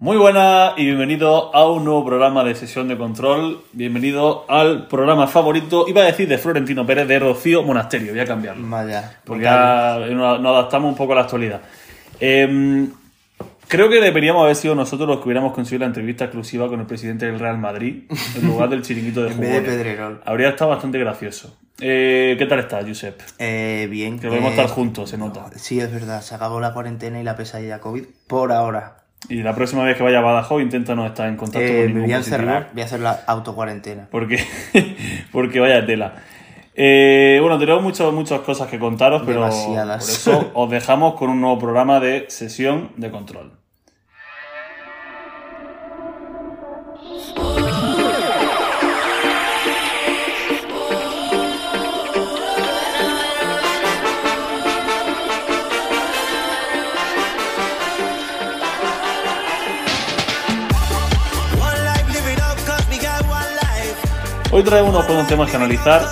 Muy buenas y bienvenido a un nuevo programa de sesión de control. Bienvenido al programa favorito, iba a decir de Florentino Pérez, de Rocío Monasterio. Voy a cambiarlo. Vaya. Porque ya nos adaptamos un poco a la actualidad. Em, creo que deberíamos haber sido nosotros los que hubiéramos conseguido la entrevista exclusiva con el presidente del Real Madrid en lugar del chiringuito de En vez de. Pedrerol. Habría estado bastante gracioso. Eh, ¿Qué tal estás, Josep? Eh, bien. Que podemos eh, estar juntos, se nota. Sí, es verdad. Se acabó la cuarentena y la pesadilla COVID por ahora. Y la próxima vez que vaya a Badajoz, intenta no estar en contacto Eh, con me ningún voy a positivo. encerrar. Voy a hacer la autocuarentena. Porque, porque vaya tela. Eh, bueno, tenemos muchas muchas cosas que contaros, pero Demasiadas. por eso os dejamos con un nuevo programa de sesión de control. Hoy traemos unos cuantos temas que analizar,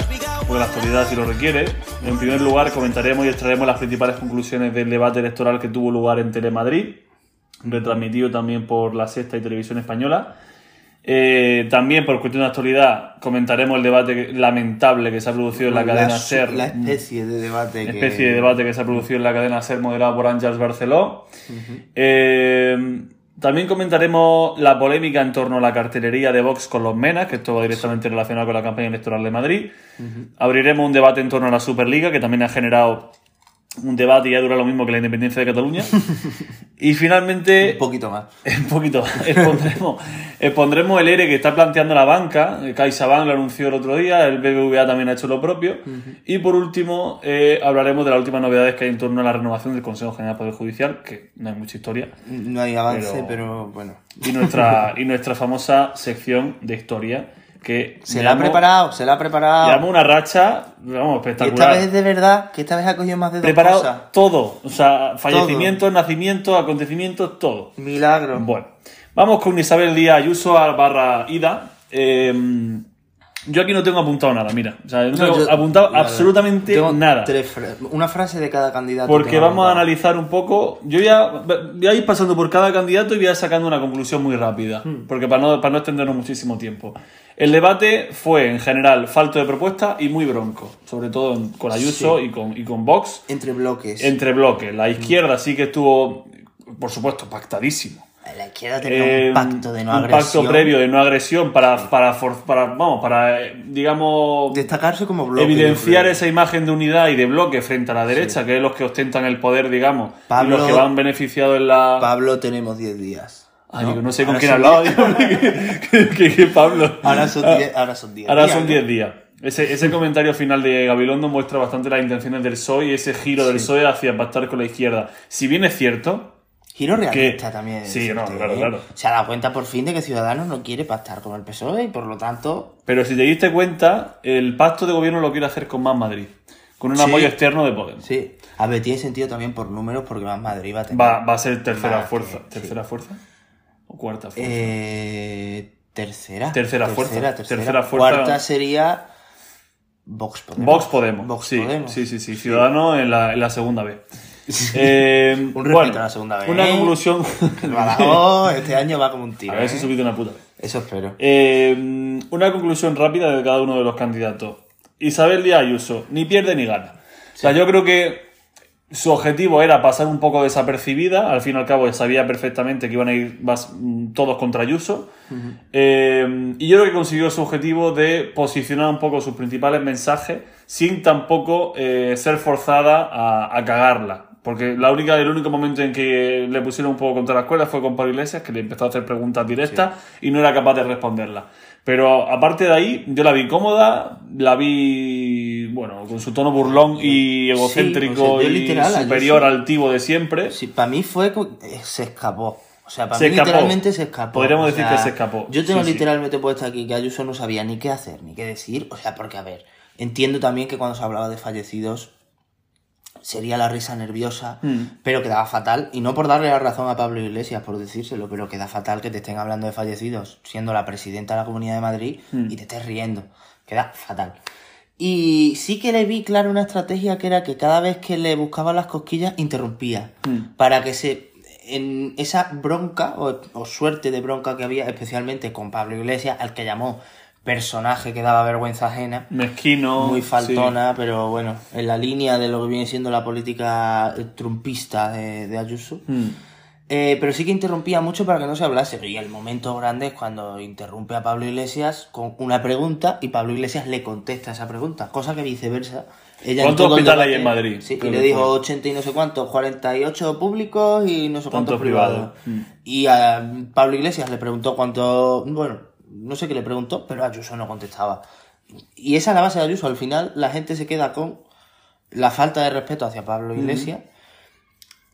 porque la actualidad así lo requiere. En primer lugar, comentaremos y extraeremos las principales conclusiones del debate electoral que tuvo lugar en Telemadrid, retransmitido también por la Sexta y Televisión Española. Eh, también, por cuestión de actualidad, comentaremos el debate que- lamentable que se ha producido en la cadena SER. La especie de debate que... especie de debate que se ha producido en la cadena SER moderado por Ángels Barceló. Eh, también comentaremos la polémica en torno a la cartelería de Vox con los Menas, que esto va directamente relacionado con la campaña electoral de Madrid. Abriremos un debate en torno a la Superliga, que también ha generado un debate y ya dura lo mismo que la independencia de Cataluña. y finalmente... Un poquito más. Un poquito. Expondremos, expondremos el ERE que está planteando la banca. CaixaBank lo anunció el otro día, el BBVA también ha hecho lo propio. Y por último, eh, hablaremos de las últimas novedades que hay en torno a la renovación del Consejo General del Poder Judicial, que no hay mucha historia. No hay avance, Pero- pero, bueno. Y nuestra, y nuestra famosa sección de historia, que Se la ha preparado, se la ha preparado. llamo una racha, vamos, y esta espectacular. vez de verdad, que esta vez ha cogido más de dos Preparado cosas. todo. O sea, fallecimientos, nacimientos, acontecimientos, todo. Milagro. Bueno, vamos con Isabel Díaz Ayuso barra Ida. Eh, yo aquí no tengo apuntado nada, mira. O sea, yo no tengo yo- apuntado nada. absolutamente Tengo nada. tres fra- una frase de cada candidato. Porque vamos a analizar un poco. Yo ya voy a ir pasando por cada candidato y voy a ir sacando una conclusión muy rápida. Hmm. Porque para no, para no extendernos muchísimo tiempo. El debate fue, en general, falto de propuesta y muy bronco. Sobre todo con Ayuso y, con, y con Vox. Entre bloques. Entre bloques. La izquierda sí que estuvo, por supuesto, pactadísimo. La izquierda tenía Eh, un pacto de no un agresión. pacto previo de no agresión para, para, for- para, vamos, para, eh, digamos, Destacarse como bloque. evidenciar esa imagen de unidad y de bloque frente a la derecha, que es los que ostentan el poder, digamos, y Pablo- los que van beneficiados en la... Pablo, tenemos 10 días. Ay, digo, no sé con quién hablaba, que, que- que- Pablo. Ahora son 10 ahora son 10 Ahora días, son ¿no? 10 días. Ese, ese comentario final de Gabilondo muestra bastante las intenciones del PSOE y ese giro del PSOE hacia pactar con la izquierda. Si bien es cierto, Giro realista Que- también. sí, no, claro, ¿eh? claro. Se ha dado cuenta por fin de que Ciudadanos no quiere pactar con el PSOE y por lo tanto. Pero si te diste cuenta, el pacto de gobierno lo quiere hacer con Más Madrid, con un Sí. apoyo externo de Podemos. Sí. A ver, tiene sentido también por números porque más Madrid va a tener. Va, va a ser tercera fuerza. sí. ¿Tercera fuerza? ¿O cuarta fuerza? Eh, tercera. Tercera fuerza. Tercera, tercera. Tercera fuerza. Cuarta sería. Vox Podemos. Vox Podemos. Vox sí, Podemos. sí, sí, sí. Ciudadanos en la, en la segunda vez. Eh, Un respeto bueno, a la segunda vez. Una conclusión. Badajoz este año va como un tiro. a ver si ¿eh? subiste una puta vez. Eso espero. Eh, una conclusión rápida de cada uno de los candidatos. Isabel Díaz Ayuso, ni pierde ni gana. O sea, yo creo que su objetivo era pasar un poco desapercibida. Al fin y al cabo, sabía perfectamente que iban a ir vas- mm, todos contra Ayuso. Eh, y yo creo que consiguió su objetivo de posicionar un poco sus principales mensajes sin tampoco eh, ser forzada a, a cagarla. Porque la única, el único momento en que le pusieron un poco contra la escuela fue con Pablo Iglesias, que le empezó a hacer preguntas directas y no era capaz de responderlas. Pero aparte de ahí, yo la vi cómoda, la vi, bueno, con su tono burlón y egocéntrico o sea, yo y literal, a superior Ayuso- altivo de siempre. Sí, para mí fue. eh, Se escapó. O sea, para Se mí escapó. literalmente se escapó. Podríamos O decir que se escapó. Yo tengo Sí, sí. literalmente puesto aquí que Ayuso no sabía ni qué hacer, ni qué decir. O sea, porque, a ver, entiendo también que cuando se hablaba de fallecidos sería la risa nerviosa, Mm. pero quedaba fatal. Y no por darle la razón a Pablo Iglesias, por decírselo, pero queda fatal que te estén hablando de fallecidos siendo la presidenta de la Comunidad de Madrid Mm. y te estés riendo. Queda fatal. Y sí que le vi, claro, una estrategia que era que cada vez que le buscaba las cosquillas, interrumpía. Mm. Para que se en esa bronca o, o suerte de bronca que había, especialmente con Pablo Iglesias, al que llamó personaje que daba vergüenza ajena, Mezquino. muy sí. faltona, pero bueno, en la línea de lo que viene siendo la política eh, trumpista de, de Ayuso. Mm. Eh, pero sí que interrumpía mucho para que no se hablase. Y el momento grande es cuando interrumpe a Pablo Iglesias con una pregunta y Pablo Iglesias le contesta esa pregunta, cosa que viceversa. Ella ¿Cuántos hospitales hay en Madrid? Sí, y le dijo fue. 80 y no sé cuántos, 48 públicos y no sé cuántos privados. Mm. Y a Pablo Iglesias le preguntó cuánto, bueno, no sé qué le preguntó, pero Ayuso no contestaba. Y esa es la base de Ayuso. Al final la gente se queda con la falta de respeto hacia Pablo Iglesias,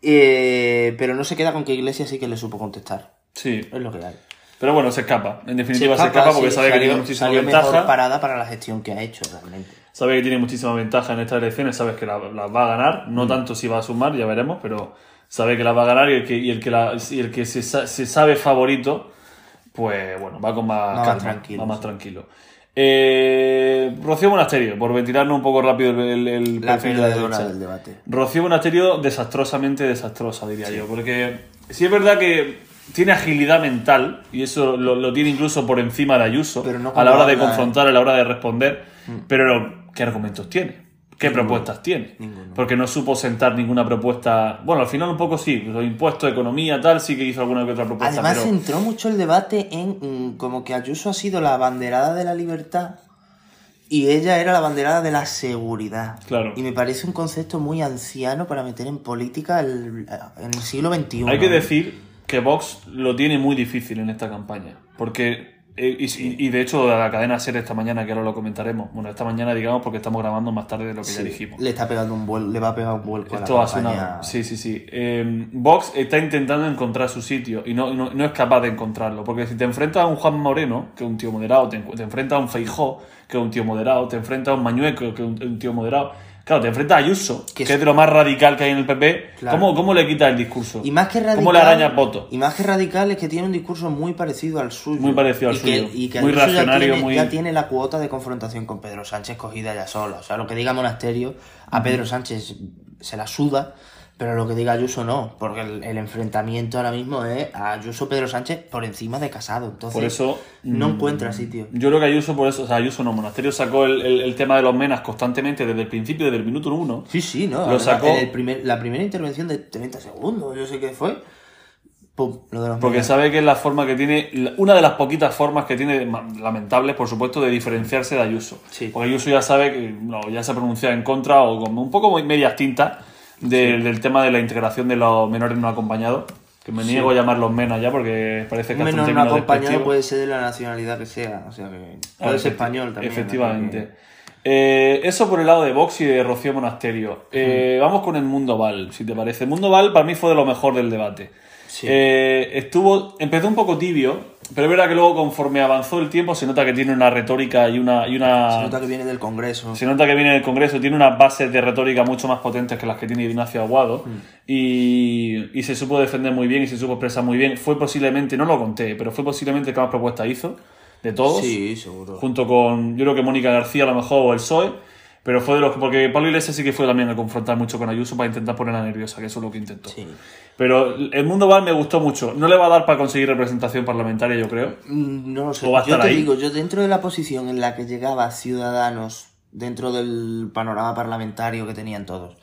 eh, pero no se queda con que Iglesias sí que le supo contestar. Sí. Es lo que hay. Pero bueno, se escapa. En definitiva, se escapa, porque sí, sabe que salió- tiene muchísima ventaja. mejor parada para la gestión que ha hecho realmente. Sabe que tiene muchísima ventaja en estas elecciones, sabes que las la va a ganar, Mm. no tanto si va a sumar, ya veremos, pero sabe que la va a ganar y el que, y el que, la- y el que se, se sabe favorito, pues bueno, va con más Va más calma, tranquilo, va más sí. tranquilo. Eh, Rocío Monasterio, por ventilarnos un poco rápido el, el, La perfil de la perdedora derecha. del debate. Rocío Monasterio desastrosamente desastrosa, diría yo, porque sí es verdad que tiene agilidad mental y eso lo, lo tiene incluso por encima de Ayuso Pero no a la hora de ¿eh? confrontar, a la hora de responder, pero ¿qué argumentos tiene? ¿Qué propuestas tiene? Ninguno. Porque no supo sentar ninguna propuesta. Bueno, al final un poco sí, los impuestos, economía, tal, sí que hizo alguna que otra propuesta. Además pero... centró mucho el debate en mm, como que Ayuso ha sido la abanderada de la libertad y ella era la abanderada de la seguridad. Claro. Y me parece un concepto muy anciano para meter en política el- en el siglo XXI. Hay que decir que Vox lo tiene muy difícil en esta campaña. Porque, y, y- y de hecho, la cadena SER esta mañana, que ahora lo comentaremos. Bueno, esta mañana, digamos, porque estamos grabando más tarde de lo que ya dijimos. Le está pegando un vuelo, le va a pegar un vuelco Esto a la campaña. sonado. Sí, sí, sí. Eh, Vox está intentando encontrar su sitio y no, no, no es capaz de encontrarlo. Porque si te enfrentas a un Juan Moreno, que es un tío moderado, te, te enfrentas a un Feijó, que es un tío moderado, te enfrentas a un Mañueco, que es un, un tío moderado. Claro, te enfrentas a Ayuso, Que que, es- de lo más radical que hay en el PP. Claro. ¿Cómo, ¿Cómo le quitas el discurso? Y más que radical. ¿Cómo le arañas votos? Y más que radical es que tiene un discurso muy parecido al suyo. Muy parecido al y que- suyo. y que Muy Ayuso reaccionario, ya tiene, muy- ya tiene la cuota de confrontación con Pedro Sánchez cogida ya sola. O sea, lo que diga Monasterio, a Pedro Sánchez se la suda, pero lo que diga Ayuso no. Porque el, el enfrentamiento ahora mismo es a Ayuso-Pedro Sánchez por encima de Casado. Entonces, Por eso, no mm, encuentra sitio. Yo creo que Ayuso, por eso, o sea, Ayuso no, Monasterio sacó el, el- el tema de los menas constantemente desde el principio, desde el minuto uno. Sí, sí, ¿no? Lo Además, sacó- en el primer- la primera intervención de 30 segundos, yo sé qué fue. Pum, lo de los Porque sabe que es la forma que tiene, una de las poquitas formas que tiene, lamentables, por supuesto, de diferenciarse de Ayuso. Sí. Porque Ayuso ya sabe que no, ya se ha pronunciado en contra o como un poco medias tintas del, del tema de la integración de los menores no acompañados. Que me niego a llamarlos menas ya porque parece que Un menor no acompañado puede ser de la nacionalidad que sea. O sea que puede ser español también. Efectivamente. Eh, eso por el lado de Vox y de Rocío Monasterio. Eh, Vamos con el Mundo Val, si te parece. Mundo Val para mí fue de lo mejor del debate. Sí. Eh, estuvo, empezó un poco tibio, pero es verdad que luego conforme avanzó el tiempo se nota que tiene una retórica y una... Y una Se nota que viene del Congreso. se nota que viene del Congreso, tiene unas bases de retórica mucho más potentes que las que tiene Ignacio Aguado y, y se supo defender muy bien y se supo expresar muy bien. Fue posiblemente, no lo conté, pero fue posiblemente el que más propuestas hizo de todos Sí, seguro. junto con, yo creo que Mónica García a lo mejor o el PSOE, pero fue de los porque Pablo Iglesias sí que fue también a confrontar mucho con Ayuso para intentar ponerla nerviosa, que eso es lo que intentó. Sí. Pero el mundo Val me gustó mucho. No le va a dar para conseguir representación parlamentaria, yo creo. Mm, No lo sé. ¿O va a Yo te ahí? digo, yo dentro de la posición en la que llegaba Ciudadanos, dentro del panorama parlamentario que tenían todos,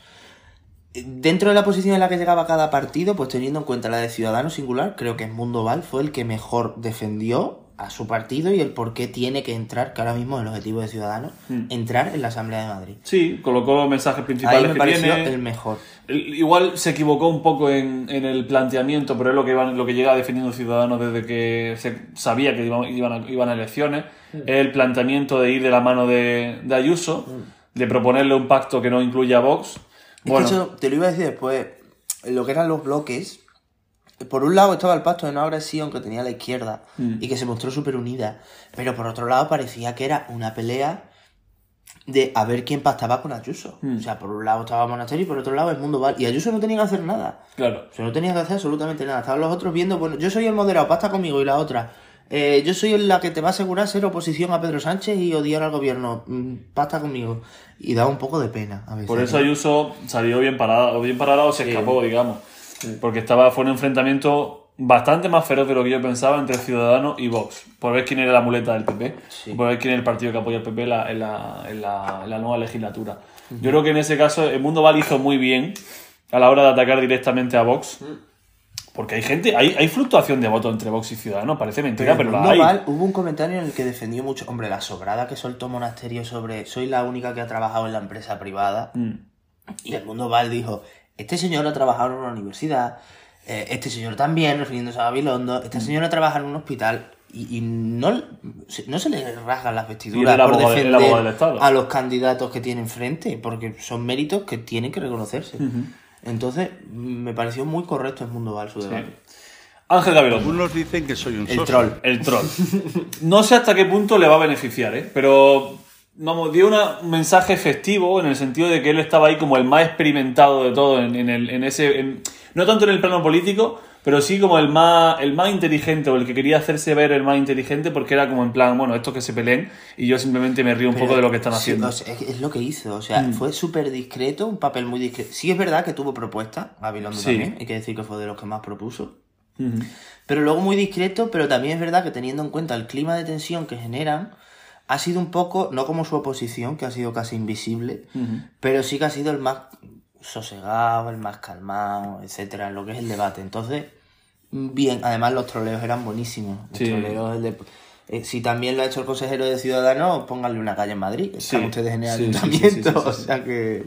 dentro de la posición en la que llegaba cada partido, pues teniendo en cuenta la de Ciudadanos singular, creo que Mundo Val fue el que mejor defendió a su partido y el por qué tiene que entrar, que ahora mismo es el objetivo de Ciudadanos, entrar en la Asamblea de Madrid. Sí, colocó los mensajes Ahí principales me que pareció tiene. el mejor. Igual se equivocó un poco en, en el planteamiento, pero es lo que, iban, lo que llega defendiendo Ciudadanos desde que se sabía que iban, iban, a, iban a elecciones. Es el planteamiento de ir de la mano de, de Ayuso, de proponerle un pacto que no incluya a Vox. Es Bueno, que eso te lo iba a decir después. Lo que eran los bloques. Por un lado estaba el pacto de no agresión que tenía la izquierda Mm. y que se mostró súper unida. Pero por otro lado parecía que era una pelea de a ver quién pactaba con Ayuso. Mm. O sea, por un lado estaba Monasterio y por otro lado el mundo Val. Y Ayuso no tenía que hacer nada. claro. O sea, no tenía que hacer absolutamente nada. Estaban los otros viendo, bueno, yo soy el moderado, pacta conmigo y la otra. eh, yo soy la que te va a asegurar ser oposición a Pedro Sánchez y odiar al gobierno. Mm, Pacta conmigo. Y da un poco de pena a veces. Por eso Ayuso salió bien parada, o bien parada o se escapó, digamos. Porque estaba, fue un enfrentamiento bastante más feroz de lo que yo pensaba entre Ciudadanos y Vox. Por ver quién era la muleta del PP. Sí. Por ver quién era el partido que apoya al PP en la, en la, en la- en la nueva legislatura. Yo creo que en ese caso el Mundo Val hizo muy bien a la hora de atacar directamente a Vox. Porque hay gente, hay, hay fluctuación de votos entre Vox y Ciudadanos, parece mentira, pero, en la Mundo hay. Val hubo un comentario en el que defendió mucho, hombre, la sobrada que soltó Monasterio sobre soy la única que ha trabajado en la empresa privada. Mm. Y el Mundo Val dijo, este señor ha trabajado en una universidad, eh, este señor también, refiriéndose a Babilondo, este Mm. señor ha trabajado en un hospital y, y no, se- no se le rasgan las vestiduras por defender abogado del Estado. a los candidatos que tiene enfrente, porque son méritos que tienen que reconocerse. Entonces, me pareció muy correcto el Mundo Val su debate. Ángel Gabilondo. Algunos dicen que soy un El troll. El troll. No sé hasta qué punto le va a beneficiar, ¿eh? Pero, vamos, dio una- un mensaje efectivo en el sentido de que él estaba ahí como el más experimentado de todo en, en el, en ese... en- no tanto en el plano político, pero sí como el más, el más inteligente o el que quería hacerse ver el más inteligente porque era como en plan, bueno, estos que se peleen y yo simplemente me río un poco de lo que están haciendo. Mm. o sea, es, es lo que hizo, o sea, fue súper discreto, un papel muy discreto. Sí es verdad que tuvo propuestas, Gabilondo Sí. también, hay que decir que fue de los que más propuso. Pero luego muy discreto, pero también es verdad que teniendo en cuenta el clima de tensión que generan, ha sido un poco, no como su oposición, que ha sido casi invisible, pero sí que ha sido el más sosegado, el más calmado, etcétera, en lo que es el debate. Entonces, bien, además los troleos eran buenísimos. Los Sí. troleos, de- eh, si también lo ha hecho el consejero de Ciudadanos, pónganle una calle en Madrid. Están Sí. ustedes en el Sí, ayuntamiento, o sea que...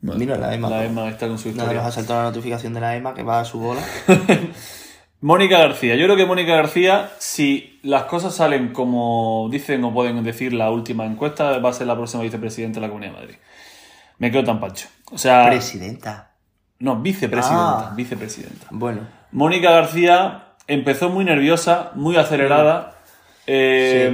Mira, la EMA. La. Emma está con su Nada, historia. nos ha saltado la notificación de la EMA que va a su bola. Mónica García. Yo creo que Mónica García, si las cosas salen como dicen o pueden decir la última encuesta, va a ser la próxima vicepresidenta de la Comunidad de Madrid. Me quedo tan pancho. O sea, Presidenta. no, vicepresidenta, Ah. vicepresidenta. Bueno. Mónica García empezó muy nerviosa, muy acelerada. eh,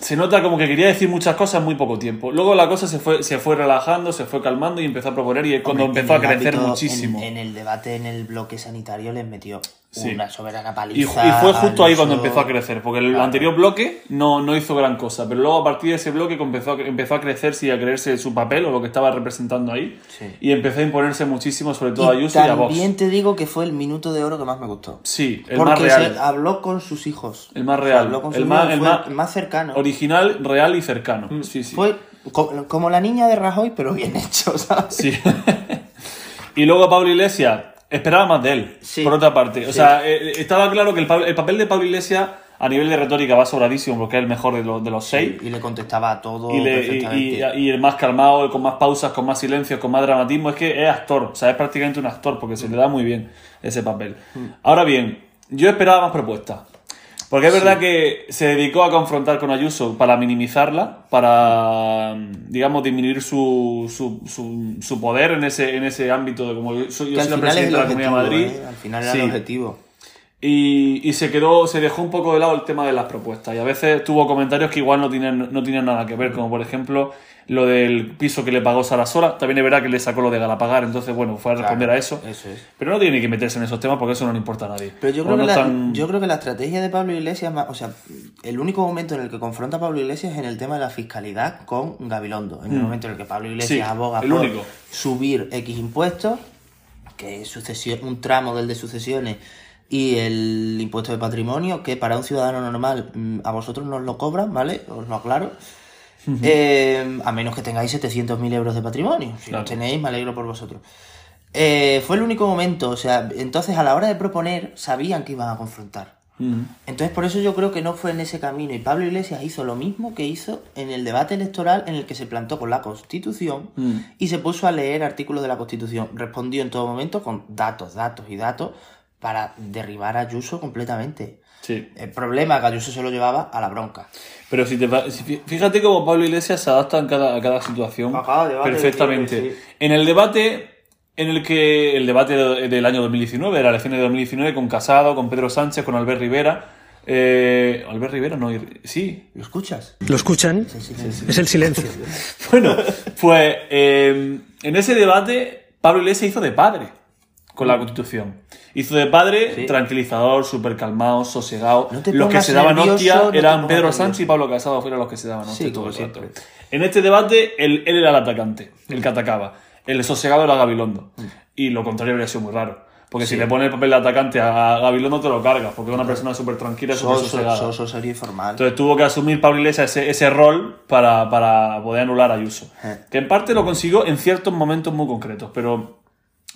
Se nota como que quería decir muchas cosas en muy poco tiempo. Luego la cosa se fue, se fue relajando, se fue calmando y empezó a proponer y es cuando Hombre, empezó a crecer muchísimo. En, en el debate en el bloque sanitario les metió Sí. una soberana Y, paliza. y fue justo ahí cuando empezó a crecer, porque el Claro. anterior bloque no, no hizo gran cosa, pero luego a partir de ese bloque empezó a, empezó a crecerse y a creerse su papel o lo que estaba representando ahí, Sí. y empezó a imponerse muchísimo, sobre todo a Y Ayuso y a Vox. también te digo que fue el minuto de oro que más me gustó. Sí, el Porque más real. se habló con sus hijos. El más real. habló con El sus más- hijos, el fue más- el más cercano. Original, real y cercano. Sí, sí. Fue co- como la niña de Rajoy, pero bien hecho, ¿sabes? Sí. y luego Pablo Iglesias, esperaba más de él, Sí. por otra parte. O Sí. sea, eh, estaba claro que el, el papel de Pablo Iglesias a nivel de retórica va sobradísimo porque es el mejor de los, de los seis. Y le contestaba a todo Y, le- y- perfectamente. y- y el más calmado, el con más pausas, con más silencios, con más dramatismo, es que es actor, o sea, es prácticamente un actor porque se le da muy bien ese papel. Mm. Ahora bien, yo esperaba más propuestas. Porque es verdad que se dedicó a confrontar con Ayuso para minimizarla, para, digamos, disminuir su, su, su, su poder en ese, en ese ámbito de como yo soy, la presidenta de la Comunidad de Madrid. ¿eh? Al final era Sí. el objetivo. Y, y se quedó, se dejó un poco de lado el tema de las propuestas. Y a veces tuvo comentarios que igual no tienen, no tienen nada que ver, como por ejemplo lo del piso que le pagó Sara Sola. También es verdad que le sacó lo de Galapagar, entonces bueno, fue a responder Claro, a eso. eso es. Pero no tiene ni que meterse en esos temas porque eso no le importa a nadie. Pero yo creo, no que la, yo creo que la estrategia de Pablo Iglesias, o sea, el único momento en el que confronta a Pablo Iglesias es en el tema de la fiscalidad con Gabilondo. En el momento en el que Pablo Iglesias Mm. Sí, aboga por único. subir X impuestos, que es sucesión, un tramo del de sucesiones, y el impuesto de patrimonio, que para un ciudadano normal mm, a vosotros no os lo cobran, ¿vale? Os lo aclaro. Eh, a menos que tengáis 700.000 euros de patrimonio. Si Claro. lo tenéis, me alegro por vosotros. Eh, fue el único momento, o sea, entonces a la hora de proponer sabían que iban a confrontar. Entonces por eso yo creo que no fue en ese camino. Y Pablo Iglesias hizo lo mismo que hizo en el debate electoral en el que se plantó con la Constitución y se puso a leer artículos de la Constitución. Respondió en todo momento con datos, datos y datos para derribar a Ayuso completamente. Sí. El problema es que Ayuso se lo llevaba a la bronca. Pero si te fíjate cómo Pablo Iglesias se adapta en cada, a cada situación A cada debate perfectamente. tiene, sí. En el debate en el que el debate de- del año 2019, de las elecciones de 2019, con Casado, con Pedro Sánchez, con Albert Rivera. Eh, Albert Rivera, no, sí. ¿Lo escuchas? ¿Lo escuchan? Es el silencio. Bueno, pues eh, en ese debate Pablo Iglesias hizo de padre con la Constitución. Hizo de padre Sí. tranquilizador, súper calmado, sosegado. No los que se daban hostia no eran Pedro. Sánchez y Pablo Casado fueron los que se daban hostia Sí, todo el rato. En este debate él, él era el atacante, el que atacaba. El sosegado era Gabilondo. y lo contrario habría sido muy raro. Porque si le pones el papel de atacante a Gabilondo te lo cargas, porque es una persona súper tranquila, súper sosegada. Soso sería informal. Entonces tuvo que asumir Pablo Iglesias ese, ese rol para, para poder anular a Ayuso. Eh. Que en parte lo consiguió en ciertos momentos muy concretos, pero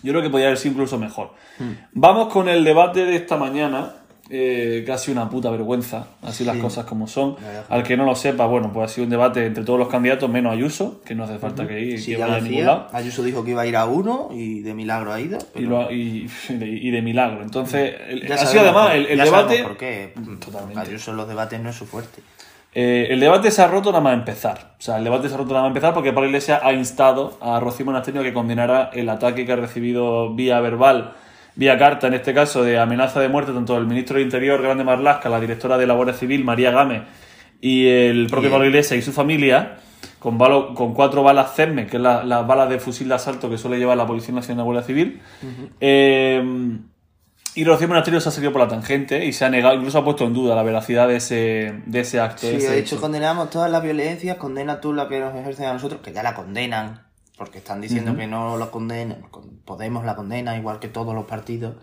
yo creo que podría haber sido incluso mejor. Hmm. Vamos con el debate de esta mañana, eh, casi una puta vergüenza, así las cosas como son. Al que no lo sepa, bueno, pues ha sido un debate entre todos los candidatos, menos Ayuso, que no hace falta que ir, Sí, que ya vaya a ningún lado. Ayuso dijo que iba a ir a uno y de milagro ha ido. Y, lo y, y de milagro. Entonces, el- ya ha sido además el, el debate. por qué. Totalmente. Ayuso en los debates no es su fuerte. Eh, el debate se ha roto nada más empezar. O sea, el debate se ha roto nada más empezar porque Pablo Iglesias ha instado a Rocío Monasterio a que condenara el ataque que ha recibido vía verbal, vía carta, en este caso, de amenaza de muerte, tanto el ministro de Interior, Grande Marlasca, la directora de la Guardia Civil, María Gámez, y el propio Pablo Iglesias y su familia, con, balo- con cuatro balas CERME, que es la- las balas de fusil de asalto que suele llevar la Policía Nacional y la Guardia Civil. Eh, y Rocío Monasterio se ha salido por la tangente y se ha negado, incluso ha puesto en duda la veracidad de ese, de ese acto. de Sí, ese ha dicho hecho. condenamos todas las violencias, condena tú la que nos ejercen a nosotros, que ya la condenan, porque están diciendo que no la condenan, con- Podemos la condena, igual que todos los partidos.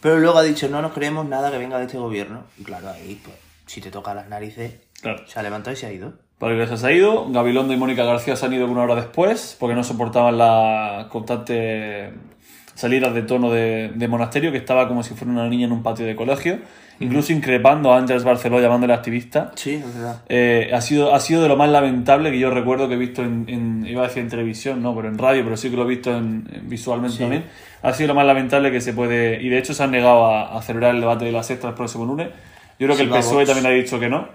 Pero luego ha dicho, no nos creemos nada que venga de este gobierno. Y claro, ahí, pues, si te toca las narices, Claro. se ha levantado y se ha ido. Pablo Iglesias se ha ido, Gabilondo y Mónica García se han ido una hora después porque no soportaban las constantes salidas de tono de, de monasterio, que estaba como si fuera una niña en un patio de colegio, incluso increpando a Ángeles Barceló llamándole activista. Sí, es verdad. Eh, ha, sido, ha sido de lo más lamentable que yo recuerdo que he visto en, en- iba a decir en televisión, no, pero en radio, pero sí que lo he visto en, en- visualmente también. Ha sido lo más lamentable que se puede, y de hecho se han negado a, a celebrar el debate de la sexta el próximo lunes. Yo creo que Sí, el PSOE también ha dicho que no.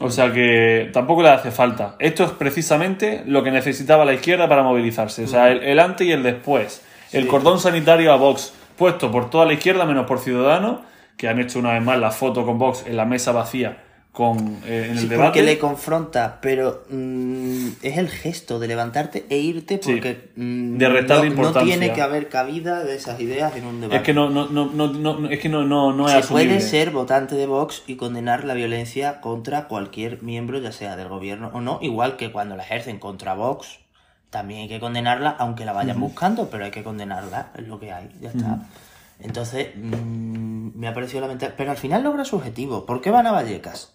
O sea que tampoco le hace falta. Esto es precisamente lo que necesitaba la izquierda para movilizarse. O sea, el, el antes y el después. El cordón sanitario a Vox puesto por toda la izquierda menos por Ciudadanos, que han hecho una vez más la foto con Vox en la mesa vacía con, eh, en el Sí, debate. porque le confronta, pero mm, es el gesto de levantarte e irte Sí. porque mm, De no, tiene que haber cabida de esas ideas en un debate. Es que no, no, no, no, no- es que no, no, no es Se asumible. puede ser votante de Vox y condenar la violencia contra cualquier miembro, ya sea del gobierno o no, igual que cuando la ejercen contra Vox, también hay que condenarla, aunque la vayan buscando, pero hay que condenarla, es lo que hay, ya está. Entonces, mm, me ha parecido lamentable, pero al final logra su objetivo. ¿Por qué van a Vallecas?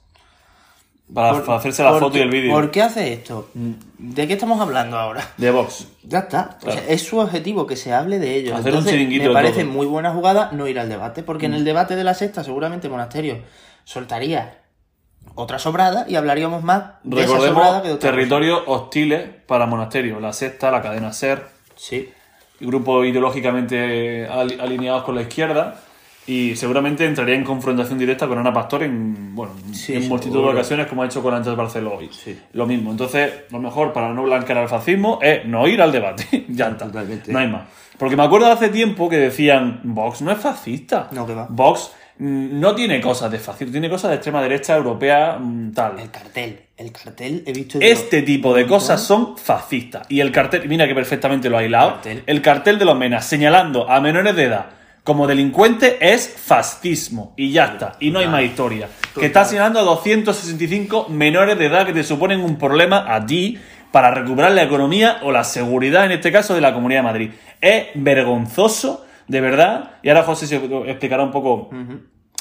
Para, Por- hacerse la ¿por foto y el vídeo. ¿Por qué hace esto? ¿De qué estamos hablando ahora? De Vox. Ya está. O sea, es su objetivo que se hable de ellos. Hacer un chiringuito me parece todo. Mm. muy buena jugada no ir al debate, porque en el debate de la sexta seguramente Monasterio soltaría otra sobrada y hablaríamos más de esa sobrada que de Recordemos otra territorios hostiles para monasterio. La sexta, la cadena SER, Sí. grupos ideológicamente ali- alineados con la izquierda. Y seguramente entraría en confrontación directa con Ana Pastor en, bueno, Sí, en multitud seguro. de ocasiones, como ha hecho con Ángel Barceló hoy. Sí. Lo mismo. Entonces, lo mejor para no blanquear al fascismo es no ir al debate. ya está. Totalmente. No hay más. Porque me acuerdo hace tiempo que decían, Vox no es fascista. No, que va. Vox no tiene cosas de fascismo, tiene cosas de extrema derecha europea mm, tal. El cartel. El cartel he visto Este tipo de cosas son fascistas. Y el cartel, mira que perfectamente lo ha hilado. Cartel. El cartel de los menas señalando a menores de edad como delincuentes es fascismo. Y ya está. Y no hay más historia. Que está señalando a 265 menores de edad que te suponen un problema a ti para recuperar la economía o la seguridad, en este caso, de la Comunidad de Madrid. Es vergonzoso, de verdad. Y ahora José se explicará un poco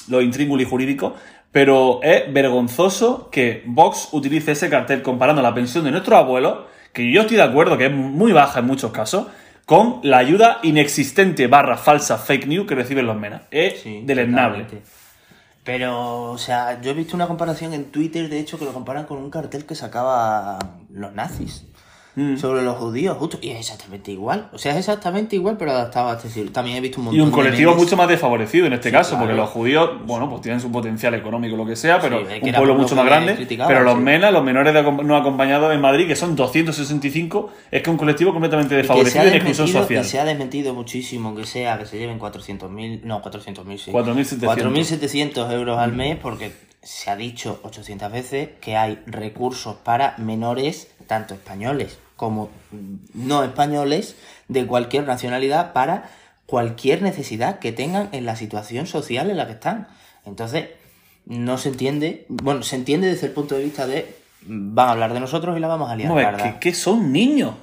lo intríngulo y jurídico, pero es vergonzoso que Vox utilice ese cartel comparando la pensión de nuestros abuelos, que yo estoy de acuerdo que es muy baja en muchos casos, con la ayuda inexistente barra falsa fake news que reciben los menas. Es Sí, deleznable. Pero, o sea, yo he visto una comparación en Twitter, de hecho, que lo comparan con un cartel que sacaba los nazis Mm. sobre los judíos, justo. Y es exactamente igual. O sea, es exactamente igual, pero adaptado a este siglo. También he visto un montón Y un colectivo mucho más desfavorecido en este caso, claro. porque los judíos, bueno, pues tienen su potencial económico, lo que sea, pero que un pueblo mucho que más grande. Pero los sí. menas, los menores de no acompañados en Madrid, que son 265, es que un colectivo completamente que desfavorecido y en exclusión social. y se ha desmentido muchísimo que sea que se lleven 400.000, no, 400.000, sí. 4.700. 4.700 euros al mes porque se ha dicho 800 veces que hay recursos para menores, tanto españoles como no españoles, de cualquier nacionalidad, para cualquier necesidad que tengan en la situación social en la que están. Entonces, no se entiende, bueno, se entiende desde el punto de vista de van a hablar de nosotros y la vamos a liar. Parda. ¿qué, qué son niños?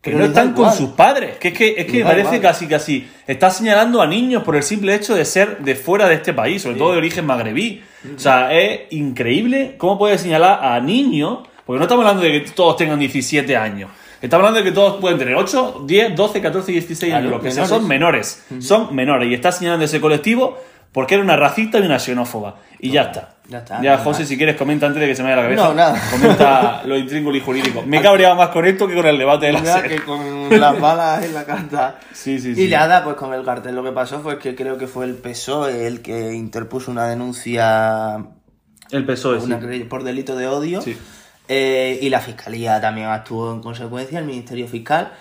Que Pero no están con sus padres. Que es que, es que parece igual. casi casi. Está señalando a niños por el simple hecho de ser de fuera de este país, sobre todo de origen magrebí. O sea, es increíble cómo puede señalar a niños. Porque no estamos hablando de que todos tengan 17 años. Estamos hablando de que todos pueden tener 8, 10, 12, 14, 16 años. Los que sea, menores. son menores. Son menores. Y está señalando ese colectivo porque era una racista y una xenófoba. Y ya está. Ya está, Ya, José, más. si quieres, comenta antes de que se me vaya la cabeza. No, nada. Comenta lo intríngulo y jurídico. Me he cabreado más con esto que con el debate de la serie. que con las balas en la carta. Sí, sí, Y sí. nada, pues con el cartel lo que pasó fue que creo que fue el PSOE el que interpuso una denuncia El PSOE, sí. una querella por delito de odio. Sí. Eh, y la fiscalía también actuó en consecuencia, el Ministerio Fiscal.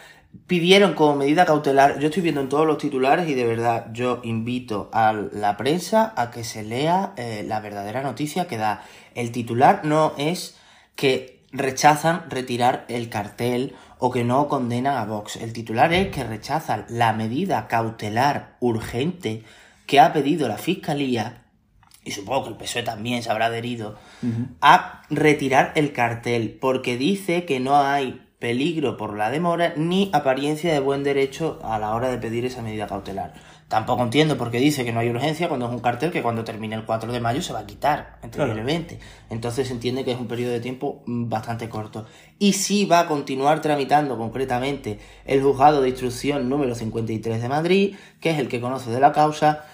Pidieron como medida cautelar, yo estoy viendo en todos los titulares y de verdad yo invito a la prensa a que se lea eh, la verdadera noticia que da. El titular no es que rechazan retirar el cartel o que no condenan a Vox. El titular es que rechazan la medida cautelar urgente que ha pedido la Fiscalía y supongo que el PSOE también se habrá adherido, a retirar el cartel, porque dice que no hay peligro por la demora ni apariencia de buen derecho a la hora de pedir esa medida cautelar. Tampoco entiendo por qué dice que no hay urgencia cuando es un cartel que cuando termine el 4 de mayo se va a quitar, entendiblemente. Entonces se entiende que es un periodo de tiempo mm, bastante corto. Y sí va a continuar tramitando concretamente el juzgado de instrucción número 53 de Madrid, que es el que conoce de la causa,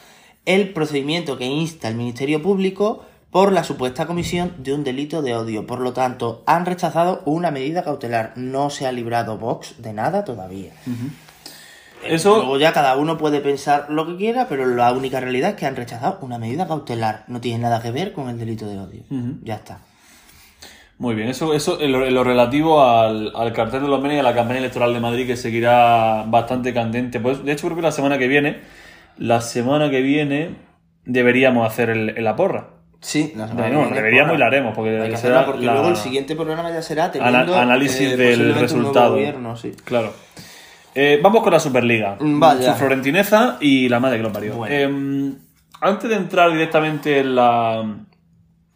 el procedimiento que insta el Ministerio Público por la supuesta comisión de un delito de odio. Por lo tanto, han rechazado una medida cautelar. No se ha librado Vox de nada todavía. Eso, Luego ya cada uno puede pensar lo que quiera, pero la única realidad es que han rechazado una medida cautelar. No tiene nada que ver con el delito de odio. Ya está. muy bien, eso, eso en lo, en lo relativo al, al cartel de los medios y a la campaña electoral de Madrid que seguirá bastante candente. Pues, de hecho, creo que la semana que viene, la semana que viene deberíamos hacer el, el la porra. Sí, la semana Bueno, que viene, deberíamos porra. y la haremos, porque Hay que será hacerla porque la- luego el siguiente programa ya será Ana- teniendo análisis eh, del un nuevo resultado. gobierno, sí. Claro. Eh, vamos con la Superliga. Mm, vaya. Su florentineza y la madre que lo parió. Bueno. Eh, antes de entrar directamente en la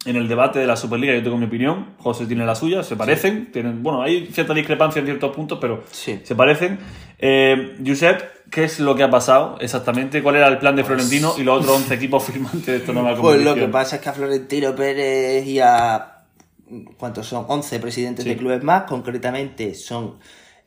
en el debate de la Superliga, yo tengo mi opinión. José tiene la suya, se parecen. Tienen, bueno, hay cierta discrepancia en ciertos puntos, pero Sí. se parecen. Eh, Josep, ¿qué es lo que ha pasado exactamente? ¿Cuál era el plan de Florentino y los otros 11 equipos firmantes de esta nueva Pues competición? lo que pasa es que a Florentino Pérez y a. ¿Cuántos son? 11 presidentes Sí. de clubes más, concretamente son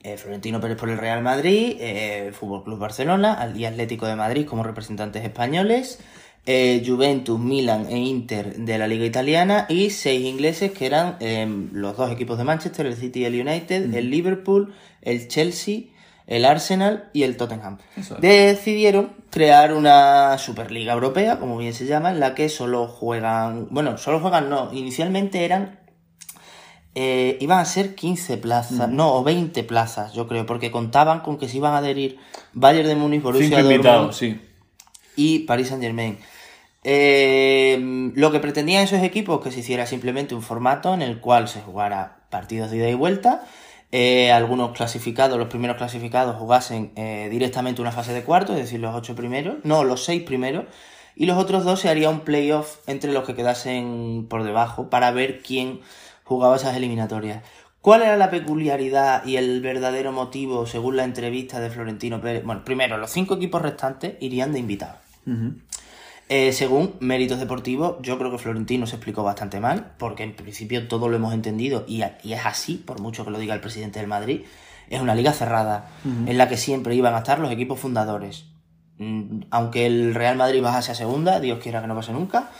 eh, Florentino Pérez por el Real Madrid, eh, Fútbol Club Barcelona y Atlético de Madrid como representantes españoles, eh, Juventus, Milan e Inter de la Liga Italiana y seis ingleses que eran eh, los dos equipos de Manchester, el City y el United, el Liverpool, el Chelsea, el Arsenal y el Tottenham. Es. Decidieron crear una Superliga Europea, como bien se llama, en la que solo juegan, bueno, solo juegan no, inicialmente eran eh, iban a ser 15 plazas, no, o 20 plazas, yo creo, porque contaban con que se iban a adherir Bayern de Múnich, Borussia Dortmund sí. y Paris Saint Germain. Eh, lo que pretendían esos equipos que se hiciera simplemente un formato en el cual se jugara partidos de ida y vuelta. Eh, algunos clasificados, los primeros clasificados jugasen eh, directamente una fase de cuarto, es decir, los ocho primeros, no, los seis primeros, y los otros dos se haría un playoff entre los que quedasen por debajo para ver quién jugaba esas eliminatorias. ¿Cuál era la peculiaridad y el verdadero motivo, según la entrevista de Florentino Pérez? Bueno, primero, los cinco equipos restantes irían de invitados. Eh, según méritos deportivos, yo creo que Florentino se explicó bastante mal, porque en principio todo lo hemos entendido y, y es así, por mucho que lo diga el presidente del Madrid. Es una liga cerrada, en la que siempre iban a estar los equipos fundadores. Mm, Aunque el Real Madrid bajase a segunda, Dios quiera que no pase nunca,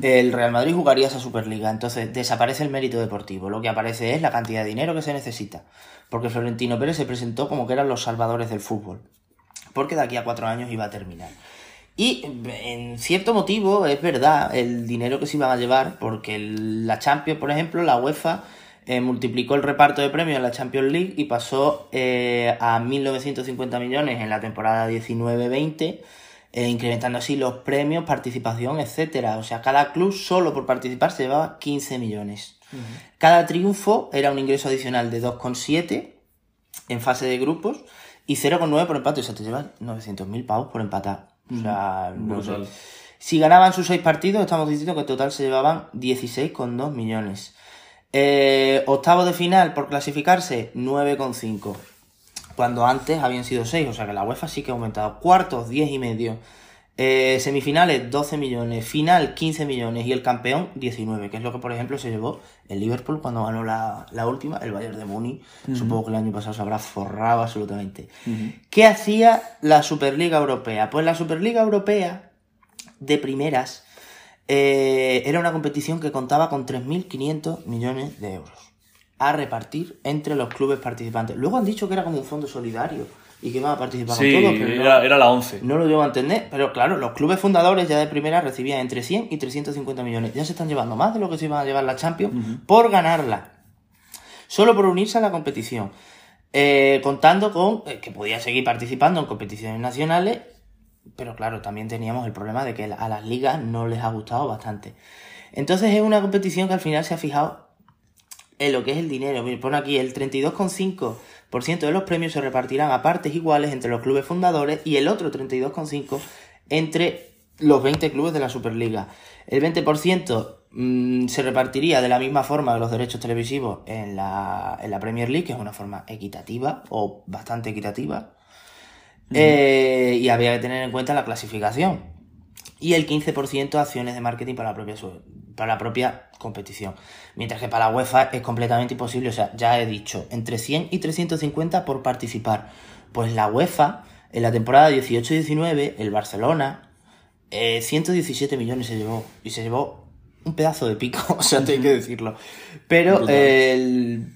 el Real Madrid jugaría esa Superliga. Entonces desaparece el mérito deportivo. Lo que aparece es la cantidad de dinero que se necesita. Porque Florentino Pérez se presentó como que eran los salvadores del fútbol. Porque de aquí a cuatro años iba a terminar. Y en cierto motivo es verdad el dinero que se iban a llevar, porque la Champions, por ejemplo, la UEFA eh, multiplicó el reparto de premios en la Champions League y pasó eh, a 1.950 millones en la temporada 19-20, eh, incrementando así los premios, participación, etcétera. O sea, cada club solo por participar se llevaba 15 millones. Cada triunfo era un ingreso adicional de 2,7 en fase de grupos y 0,9 por empate. O sea, te llevan 900.000 pavos por empatar. O sea, no sé. Si ganaban sus 6 partidos, estamos diciendo que en total se llevaban 16,2 millones. Eh, octavo de final por clasificarse, 9,5. cuando antes habían sido 6, o sea que la UEFA sí que ha aumentado. Cuartos, 10 y medio. Eh, semifinales, 12 millones. Final, 15 millones. Y el campeón, 19, que es lo que, por ejemplo, se llevó el Liverpool cuando ganó la, la última, el Bayern de Múnich. Supongo que el año pasado se habrá forrado absolutamente. ¿Qué hacía la Superliga Europea? Pues la Superliga Europea, de primeras, eh, era una competición que contaba con 3.500 millones de euros a repartir entre los clubes participantes. Luego han dicho que era como un fondo solidario y que iban a participar Sí, con todos, pero no- era, era la 11. no lo llevo a entender, pero claro, los clubes fundadores ya de primera recibían entre 100 y 350 millones. Ya se están llevando más de lo que se iban a llevar la Champions por ganarla. Solo por unirse a la competición. Eh, contando con eh, que podía seguir participando en competiciones nacionales, pero claro, también teníamos el problema de que a las ligas no les ha gustado bastante. Entonces es una competición que al final se ha fijado en lo que es el dinero. Mira, pone aquí el 32,5% de los premios se repartirán a partes iguales entre los clubes fundadores y el otro 32,5% entre los 20 clubes de la Superliga. El 20% mm, se repartiría de la misma forma de los derechos televisivos en la, en la Premier League, que es una forma equitativa o bastante equitativa. Eh, y había que tener en cuenta la clasificación y el 15% acciones de marketing para la propia para la propia competición. Mientras que para la UEFA es completamente imposible, o sea, ya he dicho, entre 100 y 350 por participar. Pues la UEFA, en la temporada 18-19, el Barcelona, eh, 117 millones se llevó, y se llevó un pedazo de pico, o sea, tengo que decirlo. Pero el,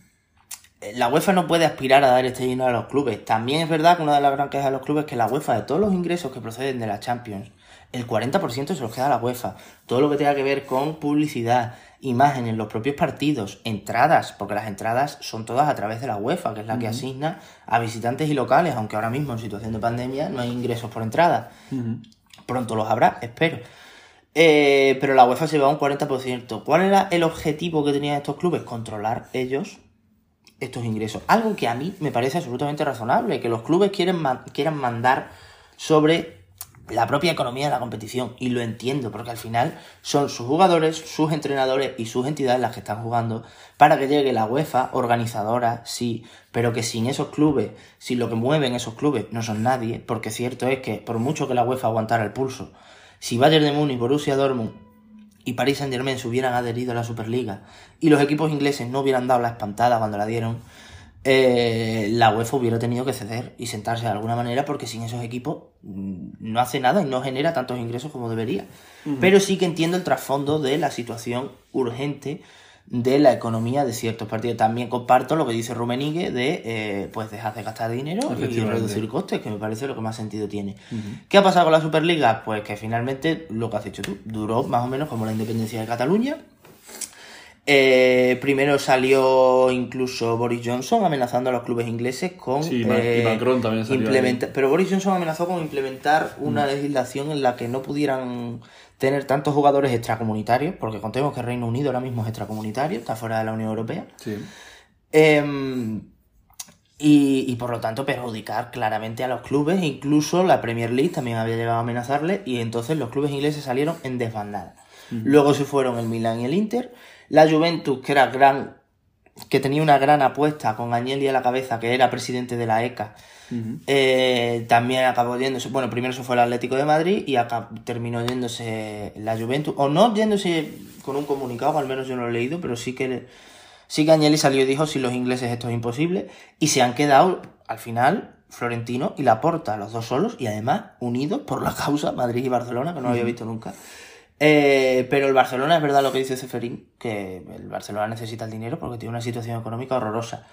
la UEFA no puede aspirar a dar este dinero a los clubes. También es verdad que una de las grandes quejas de los clubes es que la UEFA, de todos los ingresos que proceden de la Champions, el 40% se los queda a la UEFA. Todo lo que tenga que ver con publicidad, imágenes, los propios partidos, entradas, porque las entradas son todas a través de la UEFA, que es la que asigna a visitantes y locales, aunque ahora mismo en situación de pandemia no hay ingresos por entrada. Pronto los habrá, espero. Eh, pero la UEFA se va a un 40%. ¿Cuál era el objetivo que tenían estos clubes? Controlar ellos estos ingresos. Algo que a mí me parece absolutamente razonable, que los clubes quieren quieran mandar sobre la propia economía de la competición. Y lo entiendo, porque al final son sus jugadores, sus entrenadores y sus entidades las que están jugando para que llegue la UEFA, organizadora, sí, pero que sin esos clubes, sin lo que mueven esos clubes, no son nadie, porque cierto es que por mucho que la UEFA aguantara el pulso, si Bayern de Múnich, Borussia Dortmund y Paris Saint Germain se hubieran adherido a la Superliga y los equipos ingleses no hubieran dado la espantada cuando la dieron, eh, la UEFA hubiera tenido que ceder y sentarse de alguna manera porque sin esos equipos mm, no hace nada y no genera tantos ingresos como debería. Pero sí que entiendo el trasfondo de la situación urgente de la economía de ciertos partidos. También comparto lo que dice Rumenigue de eh, pues dejar de gastar dinero y reducir costes, que me parece lo que más sentido tiene. ¿Qué ha pasado con la Superliga? Pues que finalmente, lo que has dicho tú, duró más o menos como la independencia de Cataluña. Eh, primero salió incluso Boris Johnson amenazando a los clubes ingleses con Sí, y Macron también salió implementa- Pero Boris Johnson amenazó con implementar una legislación en la que no pudieran tener tantos jugadores extracomunitarios, porque contemos que Reino Unido ahora mismo es extracomunitario, está fuera de la Unión Europea. Sí. Em, y, y por lo tanto perjudicar claramente a los clubes, incluso la Premier League también había llegado a amenazarle y entonces los clubes ingleses salieron en desbandada. Luego se fueron el Milan y el Inter, la Juventus que era gran, que tenía una gran apuesta con Agnelli a la cabeza, que era presidente de la ECA, eh, también acabó yéndose, bueno, primero se fue el Atlético de Madrid y acá terminó yéndose la Juventus, o no yéndose con un comunicado, al menos yo no lo he leído, pero sí que Sí que Agnelli salió y dijo, si los ingleses esto es imposible, y se han quedado, al final, Florentino y Laporta, los dos solos, y además unidos por la causa Madrid y Barcelona, que no había visto nunca. Eh, pero el Barcelona es verdad lo que dice Ceferín, que el Barcelona necesita el dinero porque tiene una situación económica horrorosa.